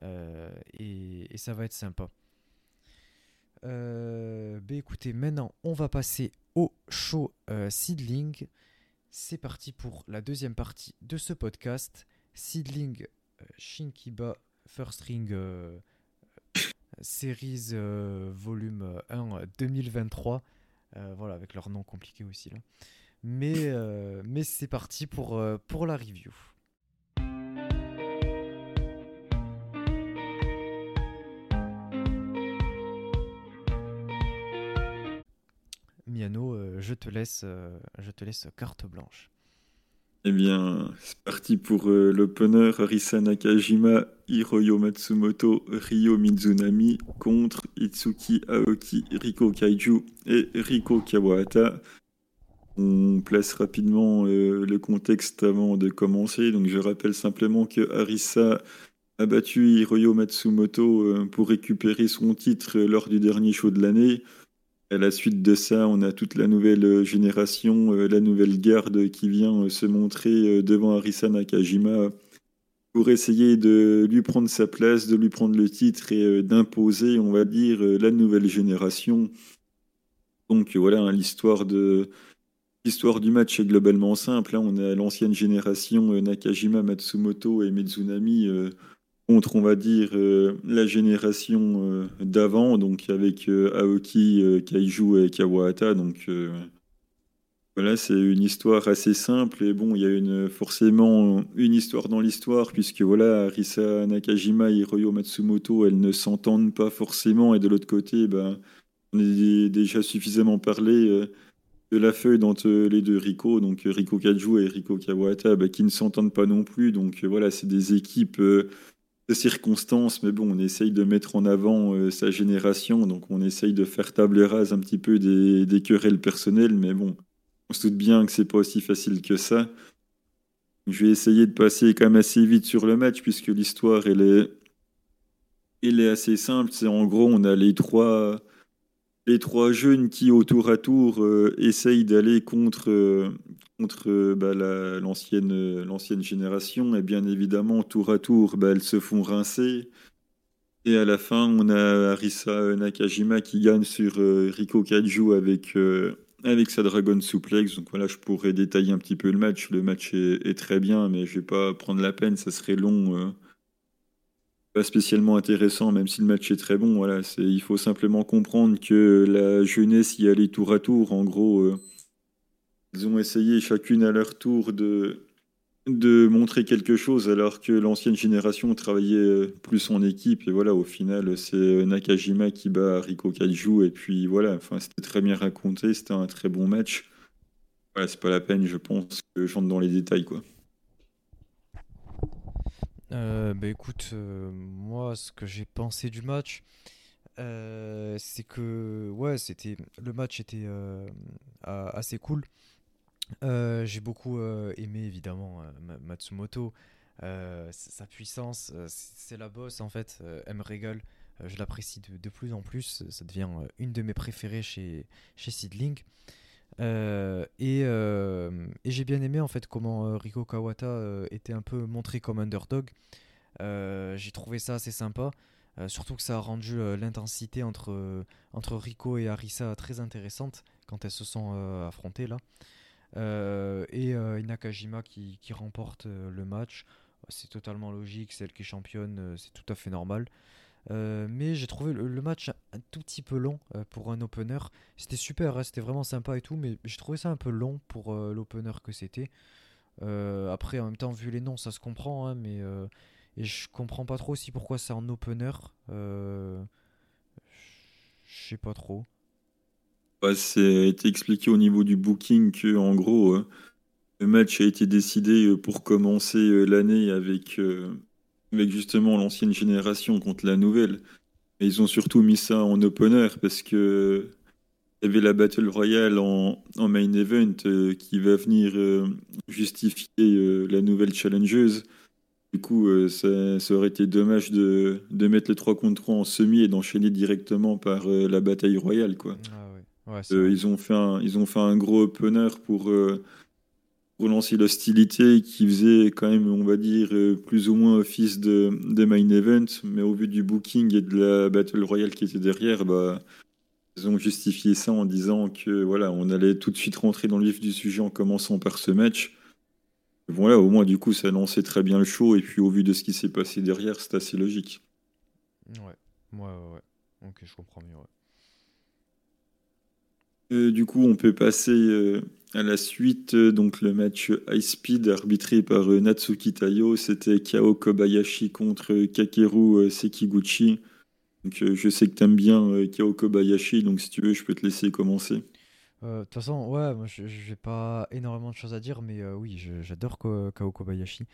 Euh, et, ça va être sympa. Euh, bah écoutez, maintenant on va passer au show Seedling. C'est parti pour la deuxième partie de ce podcast. Seedling Shinkiba First Ring Series euh, volume 1 2023. Euh, euh, voilà, avec leur nom compliqué aussi là. Mais, mais c'est parti pour, pour la review. Miano, je te laisse, je te laisse carte blanche. Eh bien, c'est parti pour euh, l'opener Arisa Nakajima, Hiroyo Matsumoto, Ryo Mizunami contre Itsuki Aoki, Riko Kaiju et Riko Kawahata. On place rapidement euh, le contexte avant de commencer. Donc, je rappelle simplement que Arisa a battu Hiroyo Matsumoto euh, pour récupérer son titre lors du dernier show de l'année. À la suite de ça, on a toute la nouvelle euh, génération, euh, la nouvelle garde qui vient euh, se montrer devant Arisa Nakajima pour essayer de lui prendre sa place, de lui prendre le titre et d'imposer, on va dire, la nouvelle génération. Donc voilà, hein, l'histoire du match est globalement simple. Hein. on a l'ancienne génération Nakajima, Matsumoto et Mizunami contre, on va dire, euh, la génération euh, d'avant, donc avec euh, Aoki, Kaiju et Kawahata. Donc voilà, c'est une histoire assez simple. Et bon, il y a une, forcément une histoire dans l'histoire, puisque voilà, Arisa Nakajima et Hiroyo Matsumoto, elles ne s'entendent pas forcément. Et de l'autre côté, ben, on a déjà suffisamment parlé de la feuille entre les deux Riko, donc Riko Kaju et Riko Kawahata, ben, qui ne s'entendent pas non plus. Donc voilà, c'est des équipes circonstances, mais bon, on essaye de mettre en avant euh, sa génération, donc on essaye de faire table rase un petit peu des, des querelles personnelles, mais bon, on se doute bien que c'est pas aussi facile que ça. Je vais essayer de passer quand même assez vite sur le match, puisque l'histoire, elle est, elle est assez simple. C'est en gros, on a les trois, les trois jeunes qui, au tour à tour, euh, essayent d'aller contre, euh, contre euh, bah, l'ancienne l'ancienne génération. Et bien évidemment, tour à tour, bah, elles se font rincer. Et à la fin, on a Arisa Nakajima qui gagne sur Riko Kaju avec, avec sa Dragon Suplex. Donc voilà, je pourrais détailler un petit peu le match. Le match est, est très bien, mais je vais pas prendre la peine, ça serait long pas spécialement intéressant, même si le match est très bon. Voilà, c'est, il faut simplement comprendre que la jeunesse y allait tour à tour. En gros, euh, ils ont essayé chacune à leur tour de, de montrer quelque chose, alors que l'ancienne génération travaillait euh, plus en équipe. Et voilà, au final, c'est Nakajima qui bat Riko Kaiju. Et puis voilà, enfin, c'était très bien raconté, c'était un très bon match. Voilà, c'est pas la peine, je pense, que j'entre dans les détails, quoi. Euh, bah écoute, euh, moi ce que j'ai pensé du match, euh, c'est que ouais, c'était le match était assez cool. J'ai beaucoup aimé évidemment Matsumoto, sa puissance, c'est la bosse en fait, elle me je l'apprécie de, plus en plus, ça devient une de mes préférées chez, chez Seedling. Euh, euh, et, j'ai bien aimé en fait comment euh, Riko Kawata était un peu montré comme underdog. j'ai trouvé ça assez sympa. surtout que ça a rendu l'intensité entre, entre Rico et Arisa très intéressante quand elles se sont affrontées là. Et Nakajima qui, qui remporte le match. c'est totalement logique, celle qui est championne, c'est tout à fait normal. mais j'ai trouvé le, match un, tout petit peu long pour un opener. C'était super, hein, c'était vraiment sympa et tout, mais j'ai trouvé ça un peu long pour l'opener que c'était. après, en même temps, vu les noms, ça se comprend, hein, mais et je comprends pas trop aussi pourquoi c'est en opener. Je sais pas trop. C'est été expliqué au niveau du booking que, en gros, euh, le match a été décidé euh, pour commencer euh, l'année avec, avec justement l'ancienne génération contre la nouvelle. Et ils ont surtout mis ça en opener parce que il y avait la Battle Royale en, main event qui va venir justifier la nouvelle challengeuse. Du coup, ça, ça, aurait été dommage de, de, mettre les 3 contre 3 en semi et d'enchaîner directement par la bataille royale. Quoi. Ah euh, ils, ont fait un, ils ont fait un gros opener pour, euh, pour lancer l'hostilité qui faisait quand même, on va dire, euh, plus ou moins office de, de main event. Mais au vu du booking et de la Battle Royale qui était derrière, bah, ils ont justifié ça en disant que voilà, on allait tout de suite rentrer dans le vif du sujet en commençant par ce match. Voilà, au moins du coup ça lançait très bien le show et puis au vu de ce qui s'est passé derrière, c'est assez logique. Ouais, ouais, ouais, ouais. Ok, je comprends mieux. Ouais. Euh, du coup, on peut passer euh, à la suite. Donc, le match High Speed arbitré par euh, Natsuki Tayo, c'était Kao Kobayashi contre Kakeru Sekiguchi. Donc, je sais que tu aimes bien Kao Kobayashi, donc si tu veux, je peux te laisser commencer. De toute façon, ouais, moi je n'ai pas énormément de choses à dire, mais oui, j'adore Kao Kobayashi.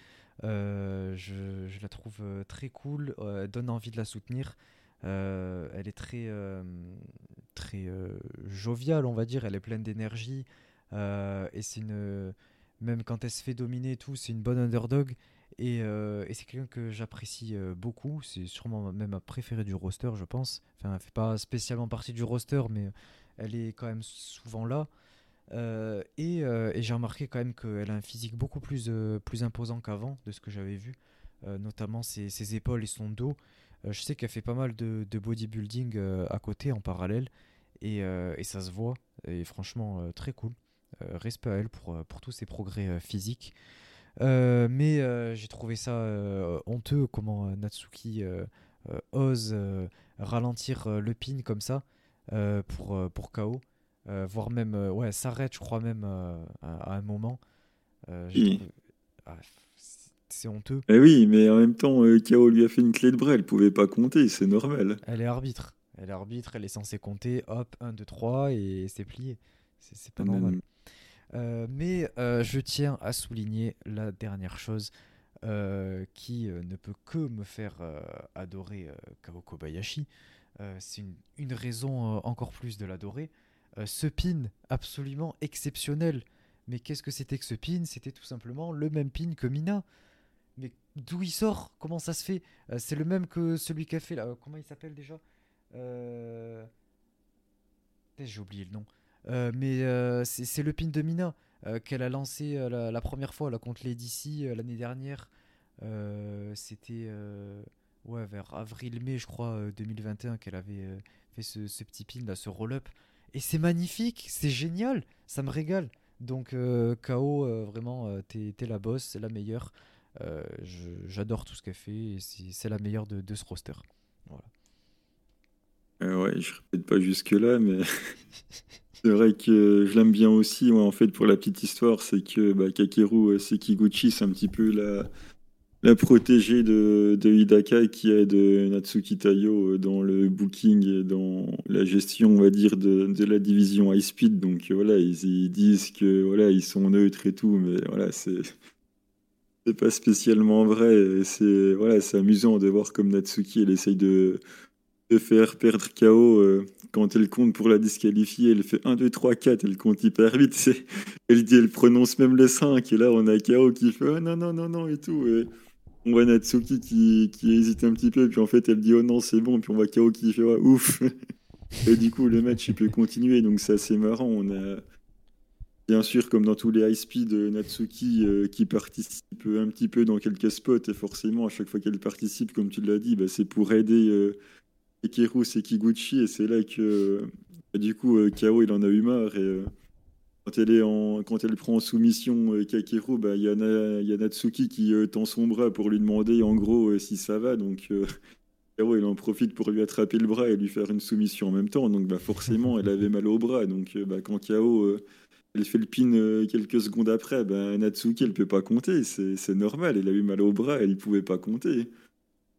Je, je, la trouve très cool, donne envie de la soutenir. Euh, elle est très, euh, très euh, joviale, on va dire. Elle est pleine d'énergie. et c'est une. Même quand elle se fait dominer tout, c'est une bonne underdog. Et, c'est quelqu'un que j'apprécie beaucoup. C'est sûrement même ma préférée du roster, je pense. Enfin, elle fait pas spécialement partie du roster, mais elle est quand même souvent là. et, j'ai remarqué quand même qu'elle a un physique beaucoup plus, plus imposant qu'avant, de ce que j'avais vu. notamment ses, épaules et son dos. Euh, je sais qu'elle fait pas mal de, bodybuilding euh, à côté, en parallèle, euh, et, ça se voit, et franchement, très cool. respect à elle pour, pour tous ses progrès physiques. mais j'ai trouvé ça honteux comment Natsuki ose ralentir le pin comme ça pour, pour KO. voire même, ouais, s'arrête, je crois même à, un moment. C'est honteux. Eh oui, mais en même temps, euh, Kao lui a fait une clé de bras, elle pouvait pas compter, c'est normal. Elle est arbitre. Elle est arbitre, elle est censée compter, hop, 1, 2, 3, et c'est plié. C'est pas normal. Euh, mais euh, je tiens à souligner la dernière chose qui ne peut que me faire adorer Kao Kobayashi. c'est une, une, raison encore plus de l'adorer. ce pin absolument exceptionnel. Mais qu'est-ce que c'était que ce pin? C'était tout simplement le même pin que Mina. Mais d'où il sort? Comment ça se fait? Euh, C'est le même que celui qui a fait là. Euh, comment il s'appelle déjà? Euh... J'ai oublié le nom. Euh, mais c'est le pin de Mina qu'elle a lancé la, première fois là, contre les DC l'année dernière. C'était ouais, vers avril-mai, je crois, 2021, qu'elle avait fait ce, ce, petit pin là, ce roll-up. Et c'est magnifique, c'est génial, ça me régale. Donc, KO, vraiment, t'es la boss, c'est la meilleure. Euh, j'adore tout ce qu'elle fait c'est la meilleure de, ce roster. Voilà. Euh, ouais, je répète pas jusque-là, mais c'est vrai que je l'aime bien aussi. en fait, pour la petite histoire, c'est que bah, Kakeru euh, Sekiguchi, c'est un petit peu la, la protégée de, de Hidaka qui aide Natsuki Tayo dans le booking et dans la gestion, on va dire, de, de la division High Speed. Donc voilà, ils, ils, disent que voilà, ils sont neutres et tout, mais voilà, c'est c'est pas spécialement vrai. C'est voilà, c'est amusant de voir comme Natsuki elle essaye de, de faire perdre KO euh, quand elle compte pour la disqualifier. Elle fait 1, 2, 3, 4, elle compte hyper vite. Elle dit, elle prononce même le 5. Et là, on a KO qui fait oh, non, non, non, non et tout. Et on voit Natsuki qui, qui hésite un petit peu. Puis en fait, elle dit oh non, c'est bon. Puis on voit KO qui fait ouf. et du coup, le match il peut continuer. Donc c'est assez marrant. On a Bien sûr, comme dans tous les high speed, euh, Natsuki euh, qui participe un petit peu dans quelques spots, et forcément, à chaque fois qu'elle participe, comme tu l'as dit, bah, c'est pour aider euh, Sekiguchi, et c'est là que, du coup, Kao, il en a eu marre, et quand elle, est en, quand elle prend en soumission euh, Kakeru, bah, il y, a Natsuki qui euh, tend son bras pour lui demander en gros euh, si ça va. Donc Kakeru, il en profite pour lui attraper le bras et lui faire une soumission en même temps. Donc bah, forcément, elle avait mal au bras. Donc bah, quand Kao elle fait le pin quelques secondes après, bah, Natsuki, elle peut pas compter. C'est normal. Elle a eu mal au bras, elle ne pouvait pas compter.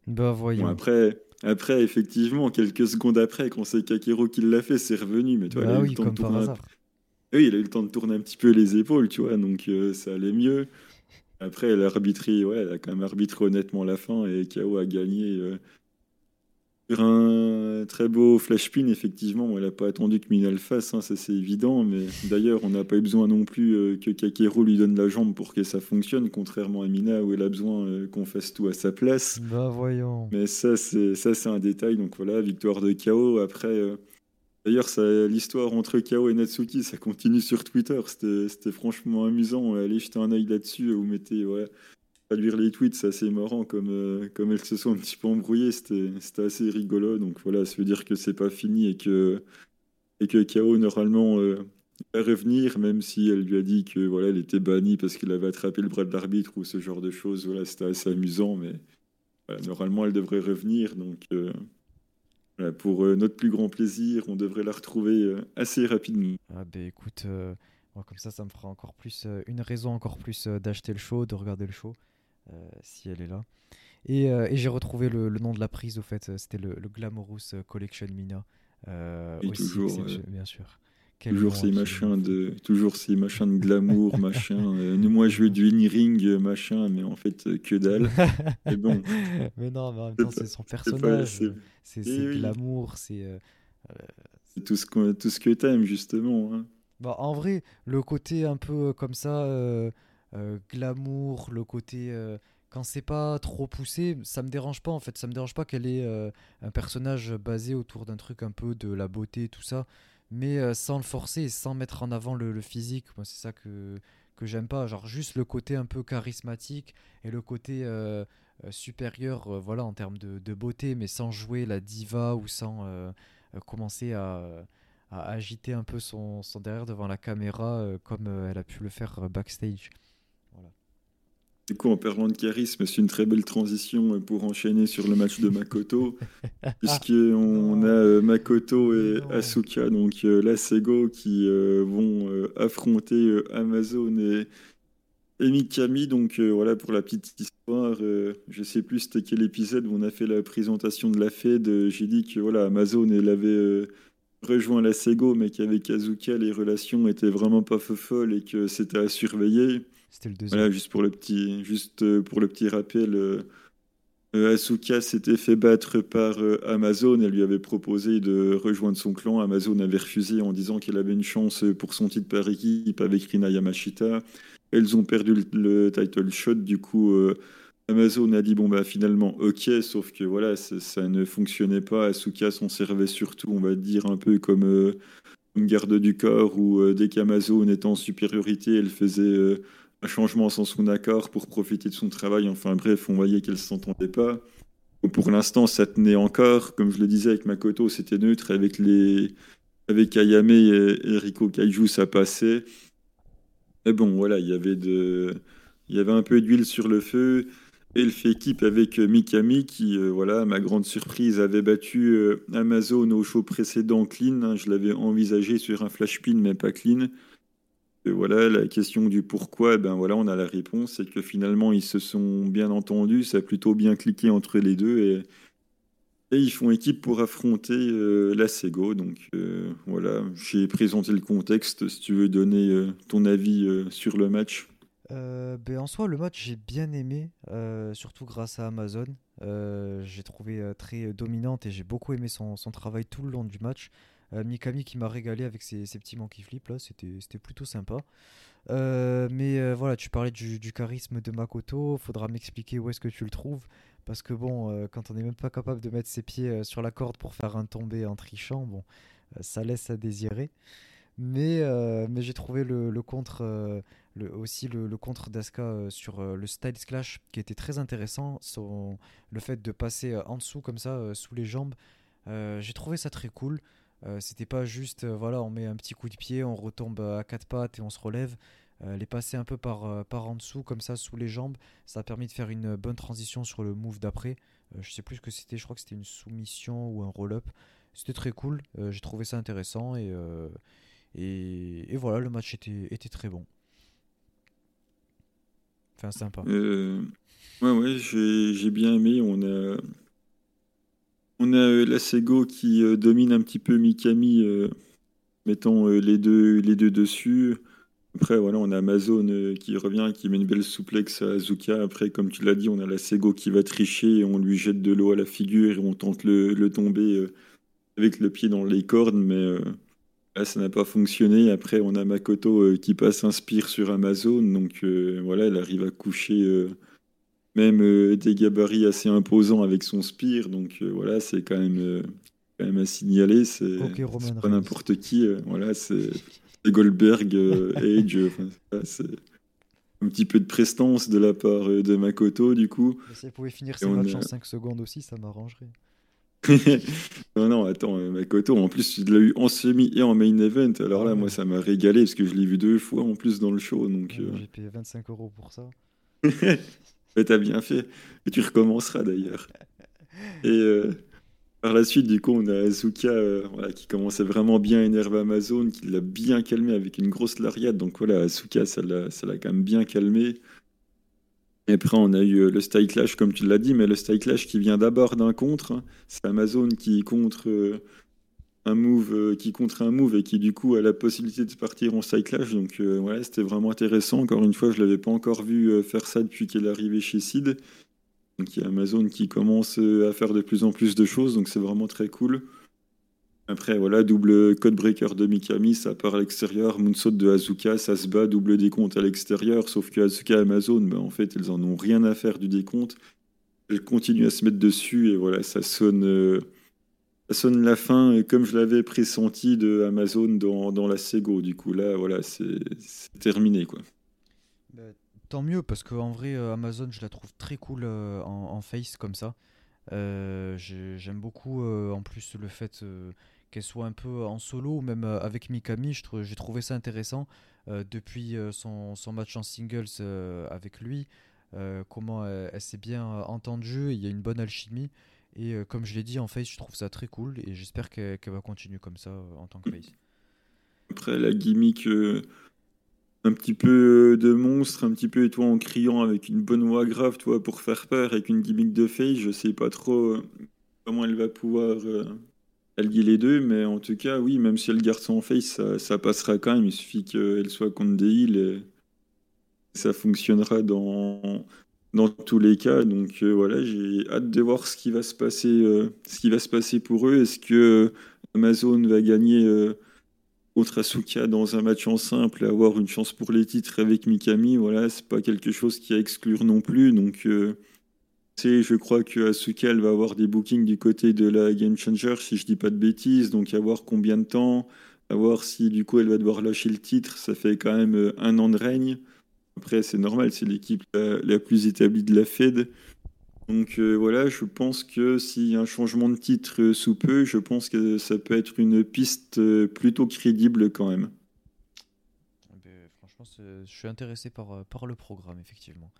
Bah voyons. après, après, effectivement, quelques secondes après, quand c'est Kakeru qui l'a fait, c'est revenu. Mais toi, bah oui, il a eu le temps de tourner un petit peu les épaules, tu vois, donc euh, ça allait mieux. Après, elle a arbitré, ouais, elle a quand même arbitré honnêtement la fin et KO a gagné euh, un très beau flash pin, effectivement. Elle n'a pas attendu que Mina le fasse, hein, ça c'est évident, mais d'ailleurs, on n'a pas eu besoin non plus euh, que Kakeru lui donne la jambe pour que ça fonctionne, contrairement à Mina où elle a besoin qu'on fasse tout à sa place. Bah voyons. Mais ça, c'est un détail, donc voilà, victoire de KO. Après. D'ailleurs, l'histoire entre Kao et Natsuki, ça continue sur Twitter. C'était franchement amusant. Allez jeter un œil là-dessus. Vous mettez, ouais, lire les tweets, c'est assez marrant comme, euh, comme elles se sont un petit peu embrouillées. C'était assez rigolo. Donc voilà, ça veut dire que c'est pas fini et que, et que Kao, normalement, euh, va revenir, même si elle lui a dit que voilà, elle était bannie parce qu'elle avait attrapé le bras de l'arbitre ou ce genre de choses. Voilà, c'était assez amusant, mais normalement, elle devrait revenir. Donc. Euh, pour euh, notre plus grand plaisir, on devrait la retrouver euh, assez rapidement. Ah ben écoute, euh, comme ça, ça me fera encore plus une raison encore plus d'acheter le show, de regarder le show, si elle est là. Et, et j'ai retrouvé le, nom de la prise au fait, c'était le, le, Glamorous Collection Mina. et toujours, bien sûr. toujours ces machins de toujours ces machins de glamour machin euh, moi je veux du in-ring machin mais en fait euh, que dalle mais bon mais non mais en même temps c'est son personnage c'est eh glamour c'est euh, tout ce que tout ce que t'aimes justement hein. bah, en vrai le côté un peu comme ça glamour le côté quand c'est pas trop poussé, ça me dérange pas en fait. Ça me dérange pas qu'elle ait un personnage basé autour d'un truc un peu de la beauté, tout ça mais euh, sans le forcer sans mettre en avant le, physique. Moi, c'est ça que, que j'aime pas. Genre, juste le côté un peu charismatique et le côté euh, euh, supérieur, voilà, en termes de, beauté, mais sans jouer la diva ou sans commencer à, à, agiter un peu son, son derrière devant la caméra comme elle a pu le faire backstage. Du coup, en parlant de charisme, c'est une très belle transition pour enchaîner sur le match de Makoto, puisqu'on a euh, Makoto et Asuka, donc euh, la Sego, qui euh, vont affronter Amazon et, Mikami. Donc voilà pour la petite histoire. je sais plus c'était quel épisode où on a fait la présentation de la Fed. J'ai dit que voilà, Amazon elle avait rejoint la Sego, mais qu'avec Azuka les relations étaient vraiment pas folles et que c'était à surveiller. C'était le deuxième. Voilà, juste pour le petit, euh, rappel, euh, euh, Asuka s'était fait battre par Amazon. Elle lui avait proposé de rejoindre son clan. Amazon avait refusé en disant qu'elle avait une chance pour son titre par équipe avec Rina Yamashita. Elles ont perdu le, title shot. Du coup, Amazon a dit bon bah finalement ok, sauf que voilà ça, ne fonctionnait pas. Asuka s'en servait surtout, on va dire un peu comme une garde du corps où dès qu'Amazon était en supériorité, elle faisait un changement sans son accord pour profiter de son travail. Enfin bref, on voyait qu'elle ne s'entendait pas. Pour l'instant, ça tenait encore. Comme je le disais avec Makoto, c'était neutre. Avec, les... avec Ayame et, Riko Kaiju, ça passait. Mais bon, voilà, il y avait, de... il y avait un peu d'huile sur le feu. Elle fait équipe avec Mikami qui, euh, voilà, ma grande surprise, avait battu euh, Amazon au show précédent clean. Je l'avais envisagé sur un flash pin, mais pas clean voilà, la question du pourquoi, ben voilà, on a la réponse, c'est que finalement ils se sont bien entendus, ça a plutôt bien cliqué entre les deux et, et ils font équipe pour affronter euh, la Sego. Donc euh, voilà, j'ai présenté le contexte. Si tu veux donner euh, ton avis sur le match. Ben en soi, le match j'ai bien aimé, surtout grâce à Amazon. j'ai trouvé très dominante et j'ai beaucoup aimé son, travail tout le long du match. Euh, Mikami qui m'a régalé avec ses, petits monkey flips là, c'était plutôt sympa. Euh, mais euh, voilà, tu parlais du, charisme de Makoto, faudra m'expliquer où est-ce que tu le trouves. Parce que bon, quand on n'est même pas capable de mettre ses pieds sur la corde pour faire un tombé en trichant, bon, ça laisse à désirer. Mais, mais j'ai trouvé le, contre, le, aussi le, contre d'Aska sur le Styles Clash qui était très intéressant. Son, le fait de passer en dessous comme ça, sous les jambes, j'ai trouvé ça très cool. C'était pas juste, voilà, on met un petit coup de pied, on retombe à quatre pattes et on se relève. les passer un peu par, par en dessous, comme ça, sous les jambes, ça a permis de faire une bonne transition sur le move d'après. je sais plus ce que c'était, je crois que c'était une soumission ou un roll-up. C'était très cool, j'ai trouvé ça intéressant et, et, voilà, le match était, était très bon. Enfin, sympa. Euh, ouais, ouais, j'ai bien aimé. On a, on a euh, la Sego qui euh, domine un petit peu Mikami, mettant les, deux, dessus. Après, voilà, on a Amazon qui revient, qui met une belle souplex à Azuka. Après, comme tu l'as dit, on a la Sego qui va tricher, on lui jette de l'eau à la figure et on tente le, le tomber avec le pied dans les cordes, mais ça n'a pas fonctionné. Après, on a Makoto euh, qui passe un spire sur Amazon. Donc euh, voilà, elle arrive à coucher euh, même des gabarits assez imposants avec son spire. Donc voilà, c'est quand même, quand même à signaler. C'est pas n'importe qui. voilà, c'est Goldberg, Edge. c'est un petit peu de prestance de la part de Makoto, du coup. Si elle pouvait finir ses matchs en 5 secondes aussi, ça m'arrangerait. non, non, attends, euh, Makoto, en plus, tu l'as eu en semi et en main event. Alors là, moi, ça m'a régalé parce que je l'ai vu deux fois en plus dans le show. Donc, euh. J'ai payé 25 euros pour ça. Mais t'as bien fait. Et tu recommenceras d'ailleurs. Et euh, par la suite, du coup, on a Azuka voilà, qui commençait vraiment bien à énerver Amazon, qui l'a bien calmé avec une grosse lariat. Donc voilà, Azuka, ça l'a quand même bien calmé. Et après, on a eu euh, le style clash, comme tu l'as dit, mais le style clash qui vient d'abord d'un contre. Hein. C'est Amazon qui contre euh, un move, euh, qui contre un move et qui du coup a la possibilité de partir en clash. Donc ouais, c'était vraiment intéressant. Encore une fois, je l'avais pas encore vu faire ça depuis qu'elle est arrivée chez Sid. Donc il y a Amazon qui commence à faire de plus en plus de choses, donc c'est vraiment très cool. Après, voilà, double code breaker de Mikami, ça part à l'extérieur. Moonsault de Azuka, ça se bat, double décompte à l'extérieur. Sauf que Azuka et Amazon, ben, en fait, elles en ont rien à faire du décompte. Elles continuent à se mettre dessus et voilà, ça sonne, euh, sonne la fin, comme je l'avais pressenti de Amazon dans, dans, la Sego. Du coup, là, voilà, c'est terminé, quoi. Bah, tant mieux, parce qu'en vrai, euh, Amazon, je la trouve très cool euh, en, face comme ça. J'aime beaucoup en plus le fait qu'elle soit un peu en solo même euh, avec Mikami. J'ai trouvé ça intéressant euh, depuis euh, son, son, match en singles avec lui. comment elle, s'est bien entendue, il y a une bonne alchimie. Et comme je l'ai dit en face, je trouve ça très cool et j'espère qu'elle va continuer comme ça en tant que face. Après la gimmick un petit peu de monstre, un petit peu toi en criant avec une bonne voix grave toi pour faire peur avec une gimmick de face, je sais pas trop comment elle va pouvoir allier les deux, mais en tout cas, oui, même si elle garde son face, ça, passera quand même. Il suffit qu'elle soit contre des heals et ça fonctionnera dans, dans tous les cas. Donc euh, voilà, j'ai hâte de voir ce qui va se passer, euh, ce qui va se passer pour eux. Est-ce que Amazon va gagner euh, contre Asuka dans un match en simple et avoir une chance pour les titres avec Mikami? Voilà, c'est pas quelque chose qui à exclure non plus. Donc je crois que Asuka va avoir des bookings du côté de la Game Changer, si je dis pas de bêtises, donc à voir combien de temps, à voir si du coup elle va devoir lâcher le titre. Ça fait quand même euh, un an de règne. Après, c'est normal, c'est l'équipe la, plus établie de la Fed. Donc euh, voilà, je pense que s'il y a un changement de titre euh, sous peu, je pense que ça peut être une piste plutôt crédible quand même. Eh ben, franchement, je suis intéressé par, par le programme, effectivement.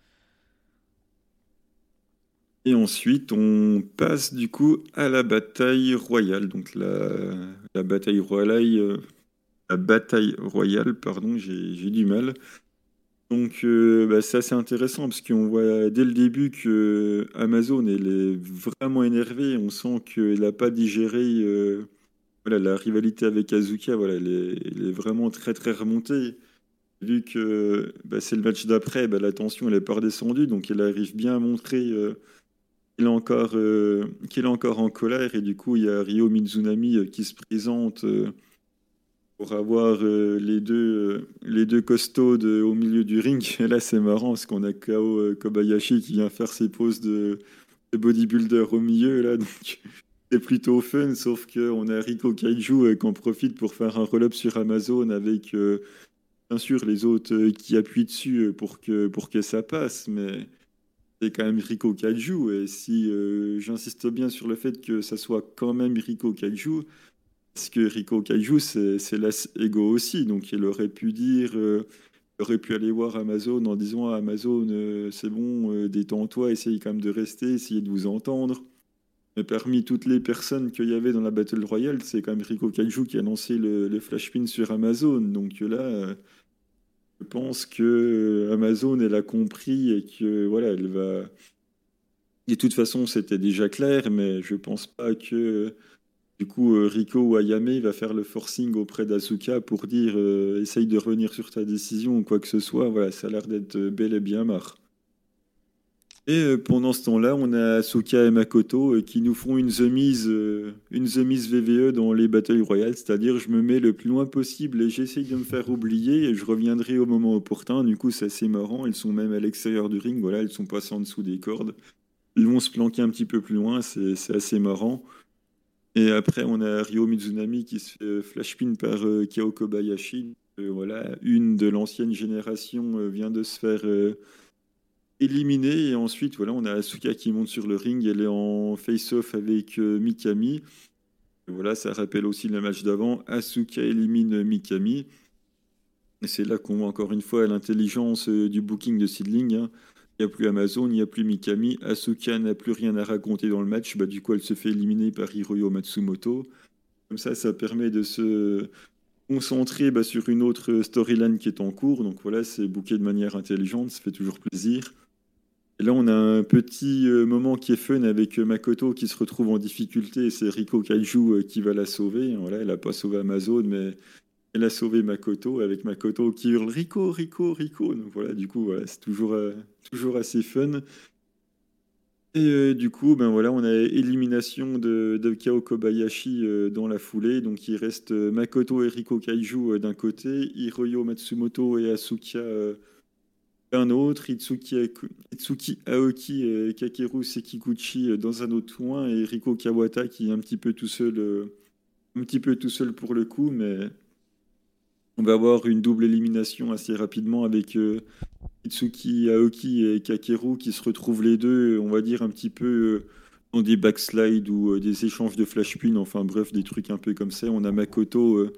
Et ensuite, on passe du coup à la bataille royale. Donc la, la bataille royale, euh, la bataille royale, pardon, j'ai du mal. Donc euh, bah, c'est assez intéressant parce qu'on voit dès le début que Amazon est vraiment énervée. On sent qu'elle n'a pas digéré euh, la rivalité avec Azuka. Voilà, elle est, vraiment très très remontée. Vu que bah, c'est le match d'après, bah, la tension elle est pas redescendue, donc elle arrive bien à montrer qu'il est encore, euh, qu'il est encore en colère et du coup il y a Ryo Mizunami euh, qui se présente euh, pour avoir les deux les deux costauds au milieu du ring. Et là c'est marrant parce qu'on a Kao Kobayashi qui vient faire ses poses de, bodybuilder au milieu là c'est plutôt fun sauf que on a Rico Kaiju qui en profite pour faire un roll-up sur Amazon avec bien sûr les autres qui appuient dessus pour que pour que ça passe mais c'est quand même Rico Kaiju. Et si euh, j'insiste bien sur le fait que ça soit quand même Rico Kaiju, Parce que Rico Kaiju, c'est l'as ego aussi. Donc il aurait pu dire, il aurait pu aller voir Amazon en disant à Amazon, c'est bon, détends-toi, essaye quand même de rester, essayer de vous entendre. Mais parmi toutes les personnes qu'il y avait dans la Battle Royale, c'est quand même Rico Kaiju qui a lancé le, le Flashpin sur Amazon. Donc là, je pense que Amazon, elle a compris et que voilà, elle va. de toute façon, c'était déjà clair, mais je pense pas que du coup Rico ou Ayame va faire le forcing auprès d'Asuka pour dire euh, essaye de revenir sur ta décision ou quoi que ce soit. Voilà, ça a l'air d'être bel et bien marre. Et euh, pendant ce temps-là, on a Asuka et Makoto euh, qui nous font une zemise, euh, une VVE dans les batailles royales, c'est-à-dire je me mets le plus loin possible et j'essaye de me faire oublier et je reviendrai au moment opportun. Du coup, c'est assez marrant. Ils sont même à l'extérieur du ring, voilà, ils sont passés en dessous des cordes. Ils vont se planquer un petit peu plus loin, c'est assez marrant. Et après, on a Ryo Mizunami qui se fait flashpin par Kao Kobayashi. voilà, une de l'ancienne génération vient de se faire éliminé. Et ensuite, voilà, on a Asuka qui monte sur le ring. Elle est en face-off avec euh, Mikami. voilà, ça rappelle aussi le match d'avant. Asuka élimine Mikami. Et c'est là qu'on voit encore une fois l'intelligence euh, du booking de Seedling. Hein. Il n'y a plus Amazon, il n'y a plus Mikami. Asuka n'a plus rien à raconter dans le match. Bah, du coup, elle se fait éliminer par Hiroyo Matsumoto. Comme ça, ça permet de se concentrer bah, sur une autre storyline qui est en cours. Donc voilà, c'est booké de manière intelligente, ça fait toujours plaisir. Et là, on a un petit euh, moment qui est fun avec euh, Makoto qui se retrouve en difficulté c'est Riko Kaiju euh, qui va la sauver. Voilà, elle n'a pas sauvé Amazon, mais elle a sauvé Makoto avec Makoto qui hurle Riko, Riko, Riko. Donc voilà, du coup, c'est toujours, toujours assez fun. Et du coup, ben voilà, on a élimination de, de Kao Kobayashi dans la foulée. Donc il reste Makoto et Riko Kaiju d'un côté, Hiroyo Matsumoto et Asuka un autre, Itsuki, Aoki et Kakeru Sekiguchi dans un autre coin et Riko Kawata qui est un petit peu tout seul, euh, un petit peu tout seul pour le coup, mais on va avoir une double élimination assez rapidement avec euh, Itsuki Aoki et Kakeru qui se retrouvent les deux, on va dire un petit peu euh, dans des backslides ou des échanges de flashpin, enfin bref, des trucs un peu comme ça. On a Makoto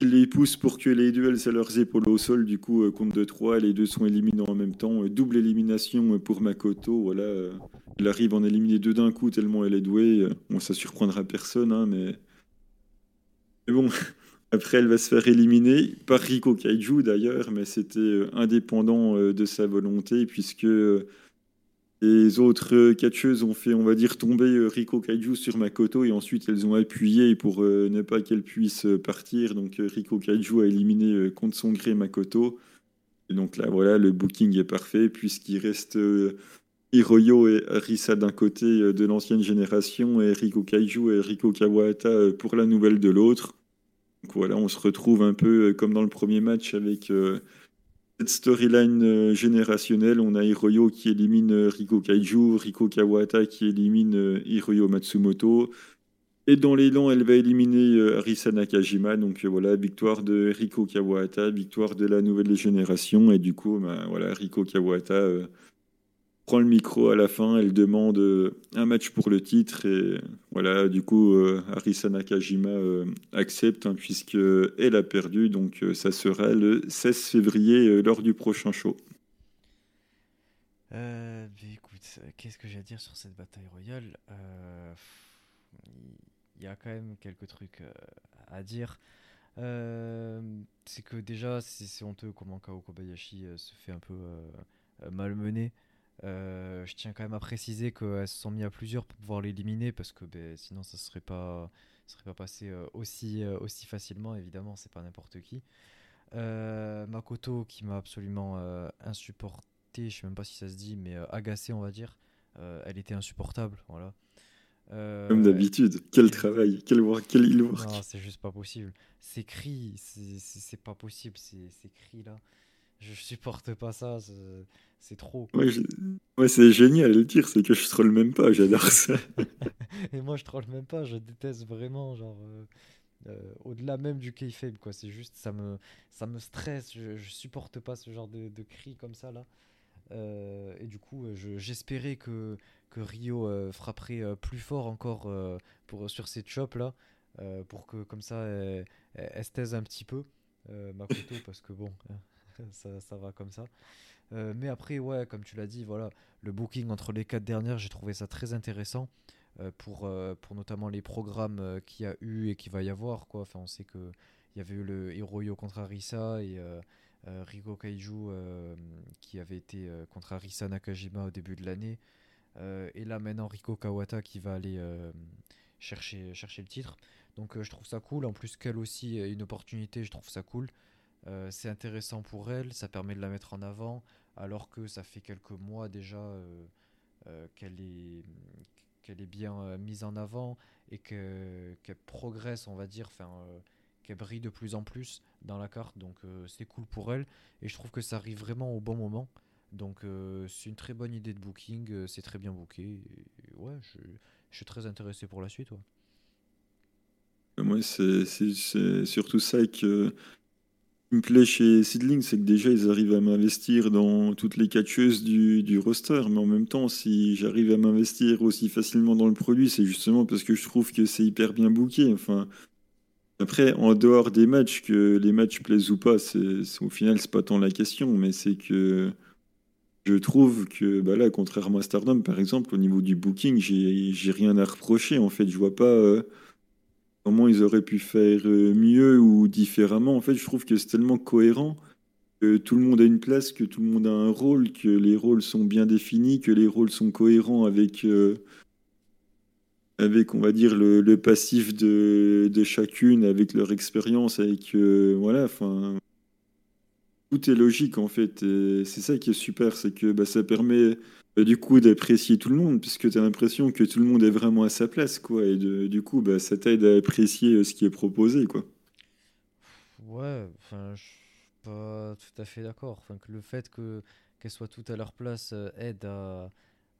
les pousse pour que les duels à leurs épaules au sol, du coup, euh, compte de 3, les deux sont éliminés en même temps. Euh, double élimination euh, pour Makoto, voilà. Elle arrive à en éliminer deux d'un coup tellement elle est douée. Bon, ça surprendra personne, hein, mais... mais bon, après elle va se faire éliminer par Riko Kaiju d'ailleurs, mais c'était indépendant de sa volonté, puisque les autres catcheuses ont fait, on va dire, tomber euh, Riko Kaiju sur Makoto et ensuite elles ont appuyé pour euh, ne pas qu'elle puisse euh, partir. Donc Riko Kaiju a éliminé contre son gré Makoto. Et donc là, voilà, le booking est parfait puisqu'il reste Hiroyo et Arisa d'un côté de l'ancienne génération et Riko Kaiju et Riko Kawata pour la nouvelle de l'autre. Donc voilà, on se retrouve un peu comme dans le premier match avec cette storyline euh, générationnelle, on a Hiroyo qui élimine euh, Riko Kaiju, Riko Kawata qui élimine euh, Hiroyo Matsumoto. Et dans l'élan, elle va éliminer Arisa Nakajima. Donc voilà, victoire de Riko Kawata, victoire de la nouvelle génération. Et du coup, bah, voilà, Riko Kawata prend le micro à la fin, elle demande euh, un match pour le titre et voilà, du coup, euh, Arisa Nakajima euh, accepte hein, puisqu'elle a perdu, donc ça sera le 16 février lors du prochain show. écoute, qu'est-ce que j'ai à dire sur cette bataille royale? Il y a quand même quelques trucs à dire. c'est que déjà, c'est honteux comment Kao Kobayashi se fait un peu malmener euh, je tiens quand même à préciser qu'elles se sont mis à plusieurs pour pouvoir l'éliminer parce que ben, sinon ça serait pas serait pas passé euh, aussi, euh, aussi facilement. Évidemment c'est pas n'importe qui. Makoto qui m'a absolument insupporté je sais même pas si ça se dit mais agacé on va dire elle était insupportable voilà. Comme d'habitude quel travail quel quel work non c'est juste pas possible. Ces cris c'est pas possible ces, ces cris là je supporte pas ça, c'est trop. Ouais, c'est génial le dire, c'est que je troll même pas, j'adore ça. Et moi je troll même pas, je déteste vraiment, genre, euh, euh, au-delà même du kayfabe, quoi. C'est juste, ça me, ça me stresse, je, je supporte pas ce genre de, de cris comme ça, là. Euh, et du coup, j'espérais que, que Rio frapperait plus fort encore pour, sur ces chops là. pour que comme ça, elle, elle, se taise un petit peu, Makoto, parce que bon, ça, va comme ça. mais après, ouais, comme tu l'as dit, voilà, le booking entre les quatre dernières, j'ai trouvé ça très intéressant. pour, pour notamment les programmes qu'il y a eu et qu'il va y avoir. Quoi. Enfin, on sait qu'il y avait eu le Hiroyo contre Arisa et euh, Rigo Kaiju euh, qui avait été euh, contre Arisa Nakajima au début de l'année. et là maintenant Riko Kawata qui va aller chercher, chercher le titre. Donc je trouve ça cool. En plus qu'elle aussi a une opportunité, je trouve ça cool. C'est intéressant pour elle, ça permet de la mettre en avant, alors que ça fait quelques mois déjà qu'elle est, qu'elle est bien mise en avant et qu'elle progresse, on va dire. Enfin, qu'elle brille de plus en plus dans la carte, donc euh, c'est cool pour elle. Et je trouve que ça arrive vraiment au bon moment. Donc euh, c'est une très bonne idée de booking, euh, c'est très bien booké. ouais, je, je, suis très intéressé pour la suite. Moi, c'est surtout ça que me plaît chez Seedling, c'est que déjà ils arrivent à m'investir dans toutes les catcheuses du, du, roster, mais en même temps, si j'arrive à m'investir aussi facilement dans le produit, c'est justement parce que je trouve que c'est hyper bien booké. Enfin, après, en dehors des matchs, que les matchs plaisent ou pas, c'est, au final, c'est pas tant la question, mais c'est que je trouve que bah là, contrairement à Stardom, par exemple, au niveau du booking, j'ai, j'ai rien à reprocher. En fait, je vois pas euh, comment ils auraient pu faire euh, mieux ou différemment. En fait, je trouve que c'est tellement cohérent que tout le monde a une place, que tout le monde a un rôle, que les rôles sont bien définis, que les rôles sont cohérents avec. Euh, avec, on va dire, le, passif de, de, chacune, avec leur expérience, avec. Euh, voilà, enfin. Tout est logique, en fait. C'est ça qui est super, c'est que bah, ça permet bah, du coup d'apprécier tout le monde, puisque tu as l'impression que tout le monde est vraiment à sa place, quoi. Et du coup, bah, ça t'aide à apprécier euh, ce qui est proposé, quoi. Ouais, enfin, je suis pas tout à fait d'accord. Le fait que qu'elles soient toutes à leur place euh, aide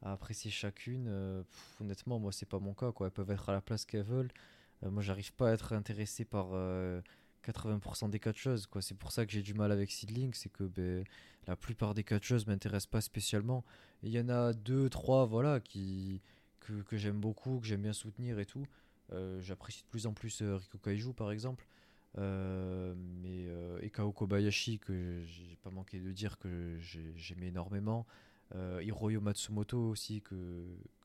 à apprécier chacune. Euh, honnêtement, moi, c'est pas mon cas. Quoi. Elles peuvent être à la place qu'elles veulent. Euh, moi, j'arrive pas à être intéressé par 80% euh, des catcheuses. Quoi. C'est pour ça que j'ai du mal avec Seedling. C'est que ben, la plupart des catcheuses m'intéressent pas spécialement. Il y en a deux, trois voilà, qui, que, j'aime beaucoup, que j'aime bien soutenir et tout. J'apprécie de plus en plus Riko Kaiju, par exemple. mais Ekao Kobayashi, que j'ai pas manqué de dire que j'aimais énormément. Euh, Hiroyo Matsumoto aussi que,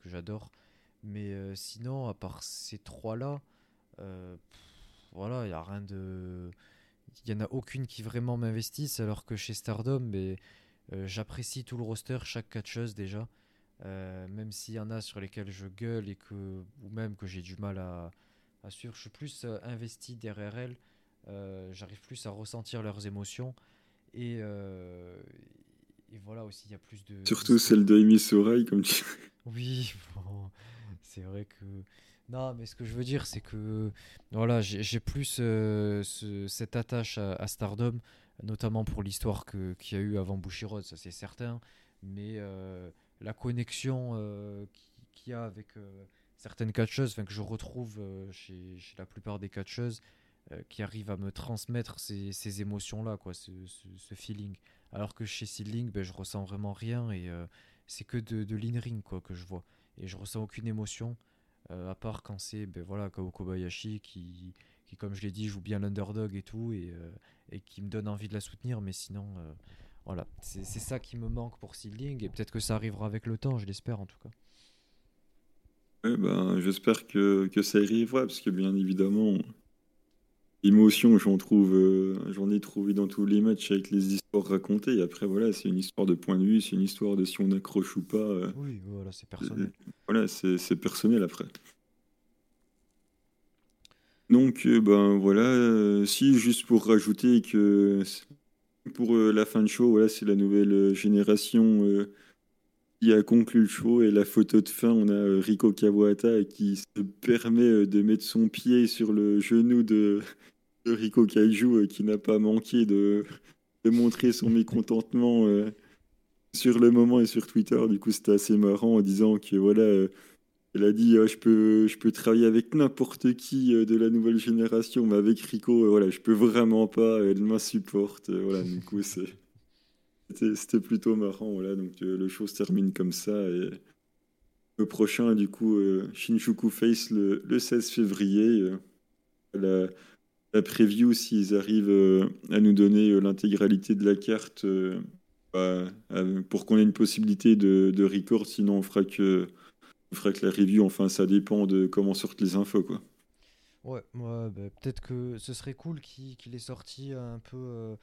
que j'adore. Mais euh, sinon, à part ces trois-là, euh, voilà, il n'y a rien de. Il n'y en a aucune qui vraiment m'investisse, alors que chez Stardom, mais, j'apprécie tout le roster, chaque catcheuse déjà. même s'il y en a sur lesquels je gueule et que, ou même que j'ai du mal à, à suivre, je suis plus investi derrière elles. J'arrive plus à ressentir leurs émotions. Et, et voilà aussi, il y a plus de. Surtout celle d'Amy Sorai, comme tu. Oui, c'est vrai que. Non, mais ce que je veux dire, c'est que voilà, j'ai plus euh, cette attache à, Stardom, notamment pour l'histoire qu'il y a eu avant Bushiroad, ça c'est certain. Mais euh, la connexion euh, qu'il y a avec certaines catcheuses, que je retrouve chez, chez, la plupart des catcheuses, qui arrivent à me transmettre ces, ces émotions-là, ce, ce, feeling. Alors que chez Seedling, ben, je ressens vraiment rien et c'est que de, de l'in-ring que je vois. Et je ressens aucune émotion, à part quand c'est ben, voilà, Kao Kobayashi qui, qui, comme je l'ai dit, joue bien l'underdog et tout, et, euh, et, qui me donne envie de la soutenir. Mais sinon, voilà, c'est ça qui me manque pour Seedling, et peut-être que ça arrivera avec le temps, je l'espère en tout cas. ben, J'espère que, que ça arrivera, parce que bien évidemment, Émotion, j'en trouve, euh, j'en ai trouvé dans tous les matchs avec les histoires racontées. Et après, voilà, c'est une histoire de point de vue, c'est une histoire de si on accroche ou pas. Euh, oui, voilà, c'est personnel. voilà, c'est personnel après. Donc, euh, ben voilà, si juste pour rajouter que pour la fin de show, voilà, c'est la nouvelle génération qui a conclu le show et la photo de fin, on a Rico Kawata qui se permet de mettre son pied sur le genou de Rico Kaiju euh, qui n'a pas manqué de, montrer son mécontentement euh, sur le moment et sur Twitter. Du coup, c'était assez marrant en disant que voilà, euh, elle a dit je peux je peux travailler avec n'importe qui de la nouvelle génération, mais avec Rico, voilà, je peux vraiment pas. Elle m'insupporte. voilà, du coup, c'est c'était plutôt marrant. Voilà, donc le show se termine comme ça et le prochain, du coup, Shinjuku Face le, le 16 février la, la preview, s'ils arrivent à nous donner l'intégralité de la carte bah, pour qu'on ait une possibilité de, record. Sinon, on fera que, on fera que la review. Enfin, ça dépend de comment sortent les infos, quoi. Ouais, bah, peut-être que ce serait cool qu'il ait sorti un peu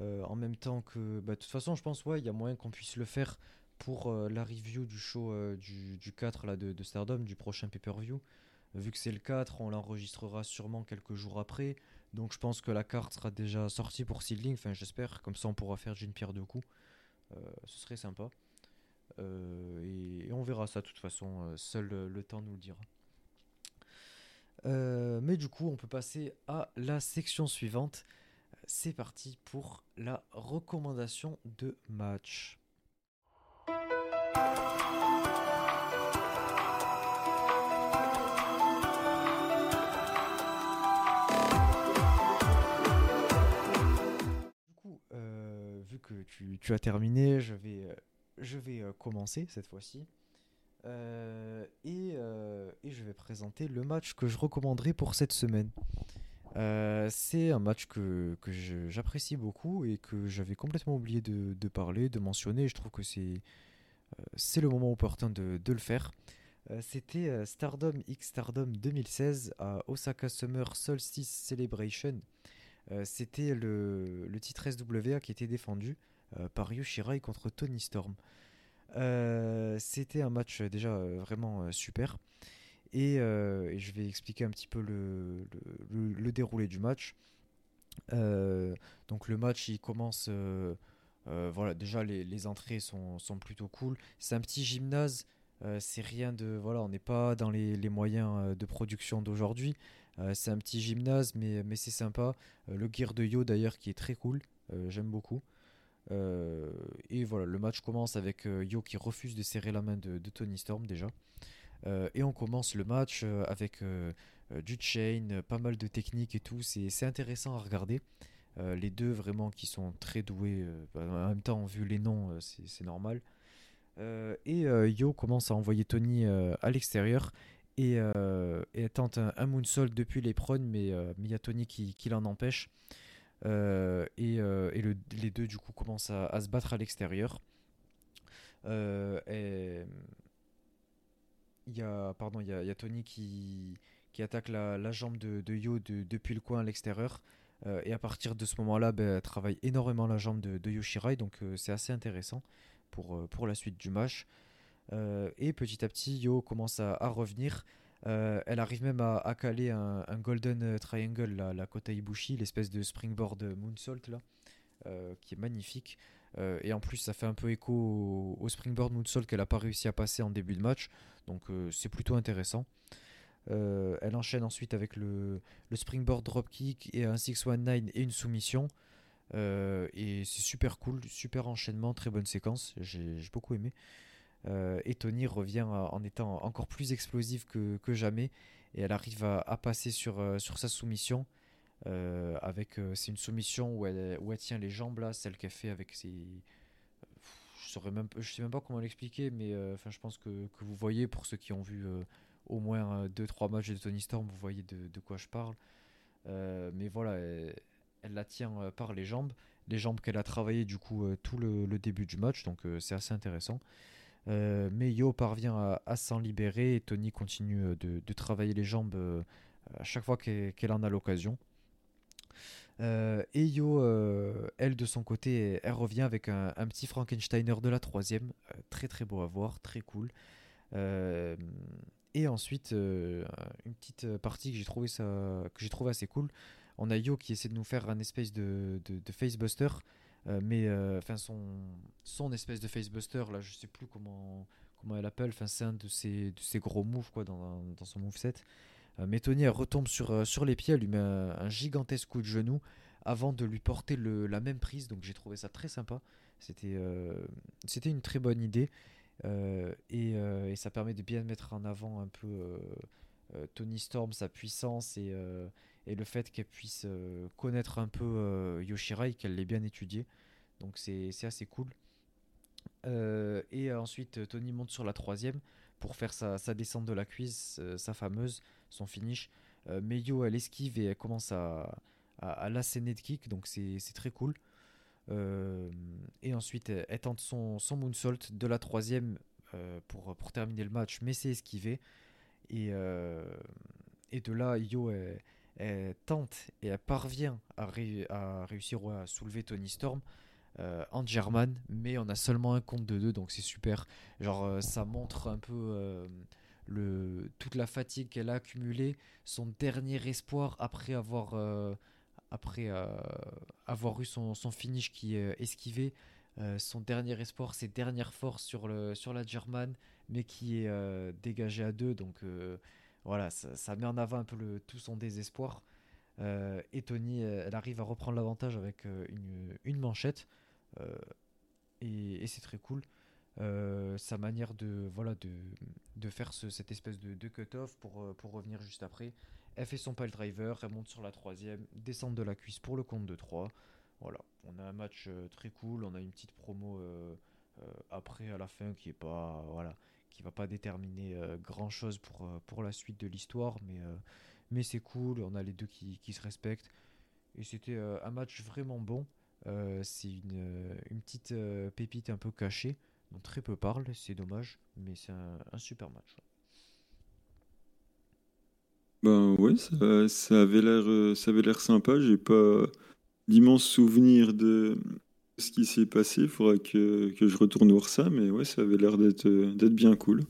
en même temps que. Bah, de toute façon, je pense, ouais, il y a moyen qu'on puisse le faire pour la review du show du, du, 4 là, de, Stardom, du prochain pay-per-view. Vu que c'est le 4, on l'enregistrera sûrement quelques jours après. Donc je pense que la carte sera déjà sortie pour Seedling. Enfin, j'espère. Comme ça, on pourra faire d'une pierre deux coups. Euh, ce serait sympa. Euh, et, on verra ça de toute façon. Euh, seul le temps nous le dira. mais du coup, on peut passer à la section suivante. C'est parti pour la recommandation de match. que tu, as terminé, je vais, euh, euh, commencer cette fois-ci. Euh, et, et, je vais présenter le match que je recommanderai pour cette semaine. C'est un match que, j'apprécie beaucoup et que j'avais complètement oublié de, parler, de mentionner. Je trouve que c'est c'est le moment opportun de, le faire. C'était Stardom X Stardom 2016 à Osaka Summer Solstice Celebration. Euh, c'était le, titre SWA qui était défendu euh, par Yoshirai contre Tony Storm. Euh, c'était un match déjà vraiment super. Et, je vais expliquer un petit peu le, déroulé du match. donc le match il commence. voilà, déjà les, entrées sont, plutôt cool. C'est un petit gymnase. c'est rien de. Voilà, on n'est pas dans les, moyens de production d'aujourd'hui. Euh, c'est un petit gymnase, mais, mais c'est sympa. Euh, le gear de Yo d'ailleurs qui est très cool, euh, j'aime beaucoup. et voilà, le match commence avec Yo qui refuse de serrer la main de, Tony Storm déjà. Et on commence le match avec du chain, pas mal de techniques et tout. C'est intéressant à regarder. les deux vraiment qui sont très doués. en même temps, vu les noms, c'est normal. et Yo commence à envoyer Tony à l'extérieur et, euh, elle tente un, un, moonsault depuis les prones, mais euh, Miyatoni qui, qui l'en empêche. Euh, et, et le, les deux du coup commencent à, à se battre à l'extérieur. Il y a pardon il Tony qui, attaque la, jambe de, Yo de, depuis le coin à l'extérieur. et à partir de ce moment-là, ben, elle travaille énormément la jambe de, Yoshirai, donc c'est assez intéressant pour, pour la suite du match. Euh, et petit à petit, Yo commence à, revenir. Euh, elle arrive même à, caler un, Golden Triangle, la, Kota Ibushi, l'espèce de springboard moonsault là, euh, qui est magnifique. Et en plus, ça fait un peu écho au, springboard moonsault qu'elle n'a pas réussi à passer en début de match. Donc c'est plutôt intéressant. elle enchaîne ensuite avec le, le springboard dropkick et un 619 et une soumission. et c'est super cool, super enchaînement, très bonne séquence, j'ai beaucoup aimé. Euh, et Tony revient en étant encore plus explosive que, jamais. Et elle arrive à, passer euh, sur sa soumission. Euh, avec c'est une soumission où elle, tient les jambes là, celle qu'elle fait avec ses. Je saurais même, je sais même pas comment l'expliquer, mais enfin je pense que, vous voyez pour ceux qui ont vu au moins 2-3 matchs de Tony Storm, vous voyez de, quoi je parle. mais voilà, elle, la tient par les jambes, les jambes qu'elle a travaillé du coup tout le, début du match, donc c'est assez intéressant. Euh, mais Yo parvient à, s'en libérer et Tony continue euh, de, travailler les jambes euh, à chaque fois qu'elle en a l'occasion. Et Yo, elle de son côté, elle revient avec un, petit Frankensteiner de la troisième, très très beau à voir, très cool. et ensuite, une petite partie que j'ai trouvé, trouvé assez cool. On a Yo qui essaie de nous faire un espèce de, de, facebuster euh, mais euh, son, son espèce de facebuster là, je sais plus comment comment elle appelle. C'est un de ses, de ses gros moves quoi dans, dans son moveset. Euh, mais Tony elle retombe sur, sur les pieds, elle lui met un, gigantesque coup de genou avant de lui porter la même prise. Donc j'ai trouvé ça très sympa. C'était c'était une très bonne idée. et, ça permet de bien mettre en avant un peu Tony Storm, sa puissance et, et le fait qu'elle puisse euh, connaître un peu euh, Yoshirai, qu'elle l'ait bien étudié. Donc c'est assez cool. Euh, et ensuite, Tony monte sur la troisième pour faire sa, descente de la cuisse, sa fameuse, son finish. Meio, elle esquive et elle commence à, à, à l'asséner de kick, donc c'est très cool. et ensuite, elle, tente son, son moonsault de la troisième pour, pour terminer le match, mais c'est esquivé. Et, et de là, Io, elle, tente et elle parvient à, à réussir à soulever Tony Storm. Euh, en German, mais on a seulement un compte de deux, donc c'est super. Genre, euh, ça montre un peu euh, le, toute la fatigue qu'elle a accumulée, son dernier espoir après avoir, après, avoir eu son, son, finish qui est esquivé. son dernier espoir, ses dernières forces sur, le, sur la German, mais qui est dégagé à deux. Donc voilà, ça, met en avant un peu le, tout son désespoir. et Tony, elle arrive à reprendre l'avantage avec une, une manchette. Euh, et, c'est très cool. Euh, sa manière de, voilà, de, de faire cette espèce de, de cut-off pour, euh, pour revenir juste après. Elle fait son pile driver, elle monte sur la troisième, descente de la cuisse pour le compte de 3. Voilà, on a un match très cool, on a une petite promo après à la fin qui est pas voilà, qui va pas déterminer grand chose pour, pour la suite de l'histoire, mais, mais c'est cool, on a les deux qui, qui se respectent. Et c'était un match vraiment bon. Euh, c'est une, une, petite euh, pépite un peu cachée, dont très peu parlent, c'est dommage, mais c'est un, super match. Ben ouais, ça, avait l'air euh, ça avait l'air sympa. J'ai pas d'immenses souvenirs de ce qui s'est passé. Il faudra que, que, je retourne voir ça, mais ouais, ça avait l'air d'être d'être bien cool.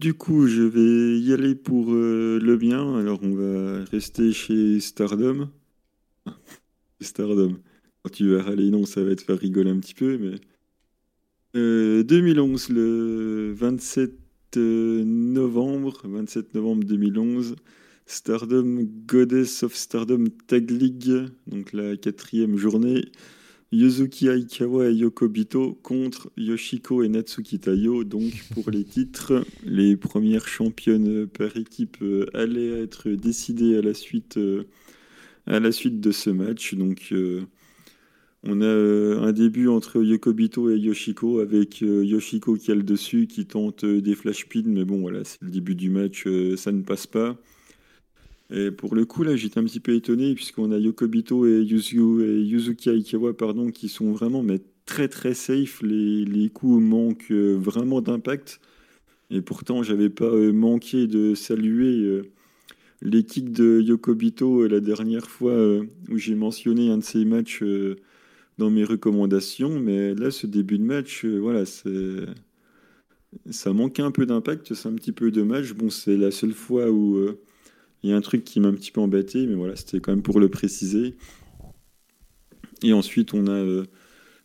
Du coup, je vais y aller pour euh, le bien. Alors, on va rester chez Stardom. Stardom. Quand tu vas râler, non, ça va te faire rigoler un petit peu, mais. 2011, euh, le 27 euh, novembre, 27 novembre 2011, Stardom Goddess of Stardom Tag League, donc la quatrième journée. Yuzuki Aikawa et Yokobito contre Yoshiko et Natsuki Tayo. Donc pour les titres, les premières championnes par équipe euh, allaient être décidées à la suite, euh, à la suite de ce match. Donc euh, on a un début entre Yokobito et Yoshiko avec Yoshiko qui a le dessus, qui tente des flash pins, mais bon voilà, c'est le début du match, ça ne passe pas. Et pour le coup, là, j'étais un petit peu étonné, puisqu'on a Yokobito et, et Yuzuki Aikawa pardon, qui sont vraiment mais très très safe. Les, coups manquent euh, vraiment d'impact. Et pourtant, j'avais pas euh, manqué de saluer euh, les kicks de Yokobito la dernière fois où j'ai mentionné un de ces matchs dans mes recommandations. Mais là, ce début de match, voilà. Ça manquait un peu d'impact, c'est un petit peu dommage. Bon, c'est la seule fois où il y a un truc qui m'a un petit peu embêté, mais voilà, c'était quand même pour le préciser. Et ensuite, on a euh,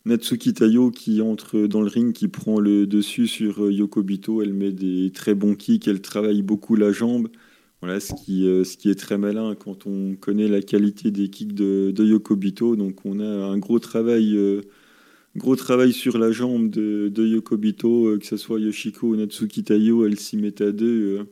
Natsuki Tayo qui entre dans le ring, qui prend le dessus sur euh, Yokobito. Elle met des très bons kicks, elle travaille beaucoup la jambe. Voilà, ce qui, euh, ce qui est très malin quand on connaît la qualité des kicks de, de Yokobito. Donc on a un gros travail, gros travail sur la jambe de, de Yokobito, que ce soit Yoshiko ou Natsuki Tayo, elle s'y met à deux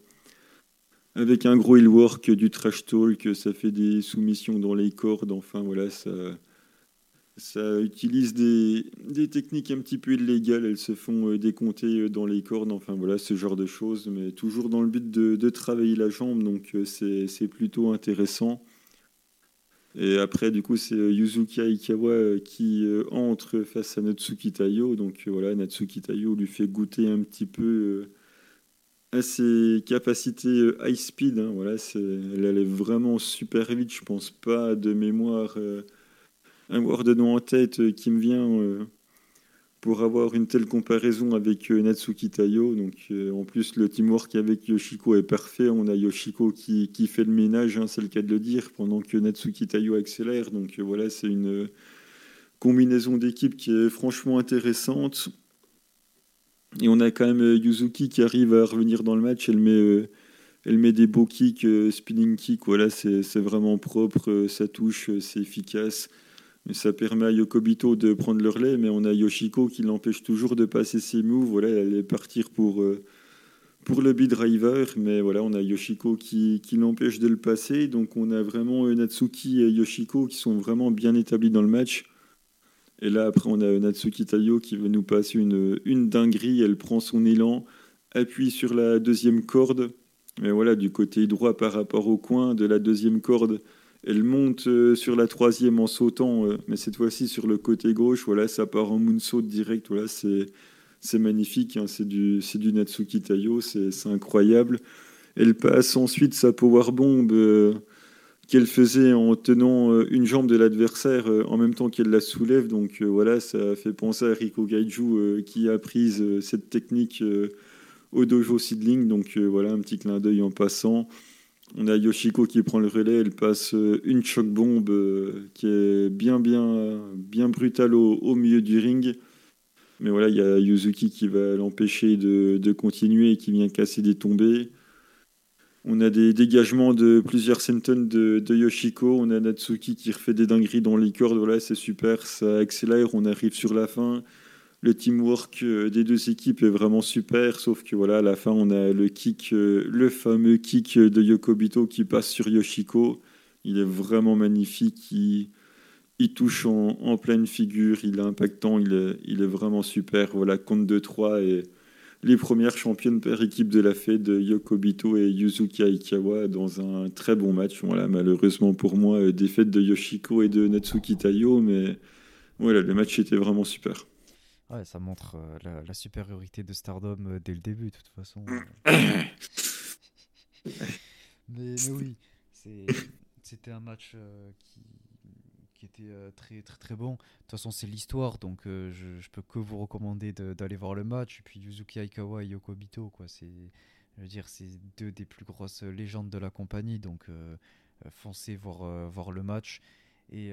avec un gros work, du trash talk, ça fait des soumissions dans les cordes, enfin voilà, ça, utilise des, des techniques un petit peu illégales, elles se font euh, décompter euh, dans les cordes, enfin voilà, ce genre de choses, mais toujours dans le but de, de travailler la jambe, donc euh, c'est plutôt intéressant. Et après, du coup, c'est Yuzuki Aikawa qui entre face à Natsuki Tayo. Donc voilà, Natsuki Tayo lui fait goûter un petit peu à ses capacités euh, high speed. Hein, voilà, elle allait vraiment super vite. Je pense pas de mémoire euh, word de nom en tête euh, qui me vient pour avoir une telle comparaison avec Natsuki Tayo. Donc, en plus, le teamwork avec Yoshiko est parfait. On a Yoshiko qui, qui fait le ménage, hein, c'est le cas de le dire, pendant que Natsuki Tayo accélère. Donc, voilà, c'est une combinaison d'équipes qui est franchement intéressante. Et on a quand même euh, Yuzuki qui arrive à revenir dans le match. Elle met, euh, elle met des beaux kicks, euh, spinning kicks. Voilà, c'est vraiment propre, ça touche, c'est efficace. Ça permet à Yokobito de prendre le relais, mais on a Yoshiko qui l'empêche toujours de passer ses moves. Voilà, elle allait partir pour, pour le B-Driver, mais voilà, on a Yoshiko qui, qui l'empêche de le passer. Donc on a vraiment Natsuki et Yoshiko qui sont vraiment bien établis dans le match. Et là, après, on a Natsuki Tayo qui veut nous passer une, dinguerie. Elle prend son élan, appuie sur la deuxième corde. Mais voilà, du côté droit par rapport au coin de la deuxième corde, elle monte euh, sur la troisième en sautant, euh, mais cette fois-ci sur le côté gauche. Voilà, ça part en moonsault direct. Voilà, c'est magnifique. Hein, c'est du du Natsuki Tayo, c'est incroyable. Elle passe ensuite sa power bomb euh, qu'elle faisait en tenant une jambe de l'adversaire en même temps qu'elle la soulève. Donc voilà, ça fait penser à Riko Gaiju qui a pris cette technique au dojo Seedling. Donc voilà, un petit clin d'œil en passant. On a Yoshiko qui prend le relais, elle passe euh, une choc bombe euh, qui est bien bien bien brutale au, milieu du ring. Mais voilà, il y a Yuzuki qui va l'empêcher de, continuer et qui vient casser des tombées. On a des dégagements de plusieurs de, de, Yoshiko. On a Natsuki qui refait des dingueries dans les cordes. Voilà, c'est super, ça accélère. On arrive sur la fin le teamwork euh, des deux équipes est vraiment super, sauf que voilà, à la fin, on a le kick, euh, le fameux kick de Yokobito qui passe sur Yoshiko. Il est vraiment magnifique. Il, touche en, pleine figure. Il est impactant. Il est, il est vraiment super. Voilà, compte 2-3 et les premières championnes par équipe de la fête, Yokobito et Yuzuki Aikawa, dans un très bon match. Voilà, malheureusement pour moi, euh, défaite de Yoshiko et de Natsuki Tayo, mais voilà, le match était vraiment super. Ouais, ça montre euh, la, supériorité de Stardom euh, dès le début, de toute façon. mais, oui, c'était un match euh, qui, était très, très très bon. De toute façon, c'est l'histoire, donc je, je, peux que vous recommander d'aller voir le match. Et puis Yuzuki Aikawa et Yoko Bito, quoi. C'est, je veux dire, c'est deux des plus grosses légendes de la compagnie, donc foncez voir, voir le match. Et,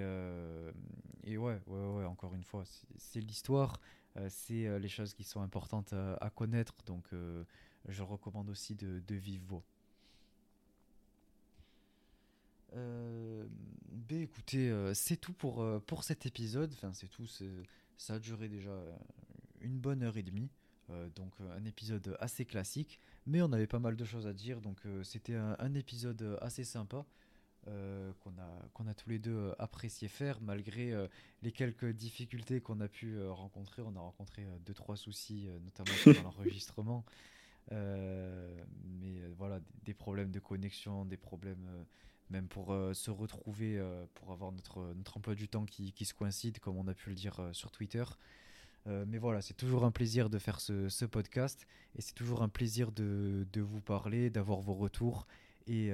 et ouais, ouais, ouais, encore une fois, c'est l'histoire. Euh, c'est euh, les choses qui sont importantes euh, à connaître. Donc, je recommande aussi de, de vive voix. ben écoutez, c'est tout pour, pour cet épisode. Enfin, c'est tout. Ça a duré déjà une bonne heure et demie. donc, un épisode assez classique. Mais on avait pas mal de choses à dire. Donc, c'était un, épisode assez sympa. Euh, qu'on a, qu'on a tous les deux euh, apprécié faire, malgré euh, les quelques difficultés qu'on a pu rencontrer. On a rencontré deux, trois soucis, notamment dans l'enregistrement. mais voilà, des problèmes de connexion, des problèmes même pour se retrouver, pour avoir notre, notre emploi du temps qui, qui, se coïncide, comme on a pu le dire sur Twitter. mais voilà, c'est toujours un plaisir de faire ce, ce podcast et c'est toujours un plaisir de, de vous parler, d'avoir vos retours et,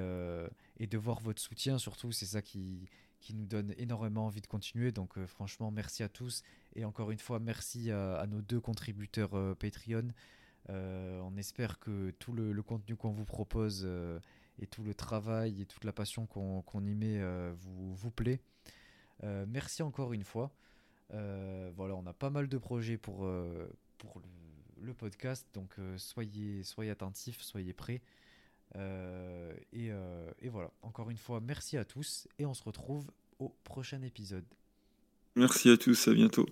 et de voir votre soutien surtout, c'est ça qui, qui nous donne énormément envie de continuer. Donc euh, franchement, merci à tous. Et encore une fois, merci à, nos deux contributeurs euh, Patreon. Euh, on espère que tout le, contenu qu'on vous propose et tout le travail et toute la passion qu'on y met euh, vous, vous plaît. Euh, merci encore une fois. Euh, voilà, on a pas mal de projets pour, le, podcast, donc soyez, attentifs, soyez prêts. Et, et voilà, encore une fois, merci à tous et on se retrouve au prochain épisode. Merci à tous, à bientôt.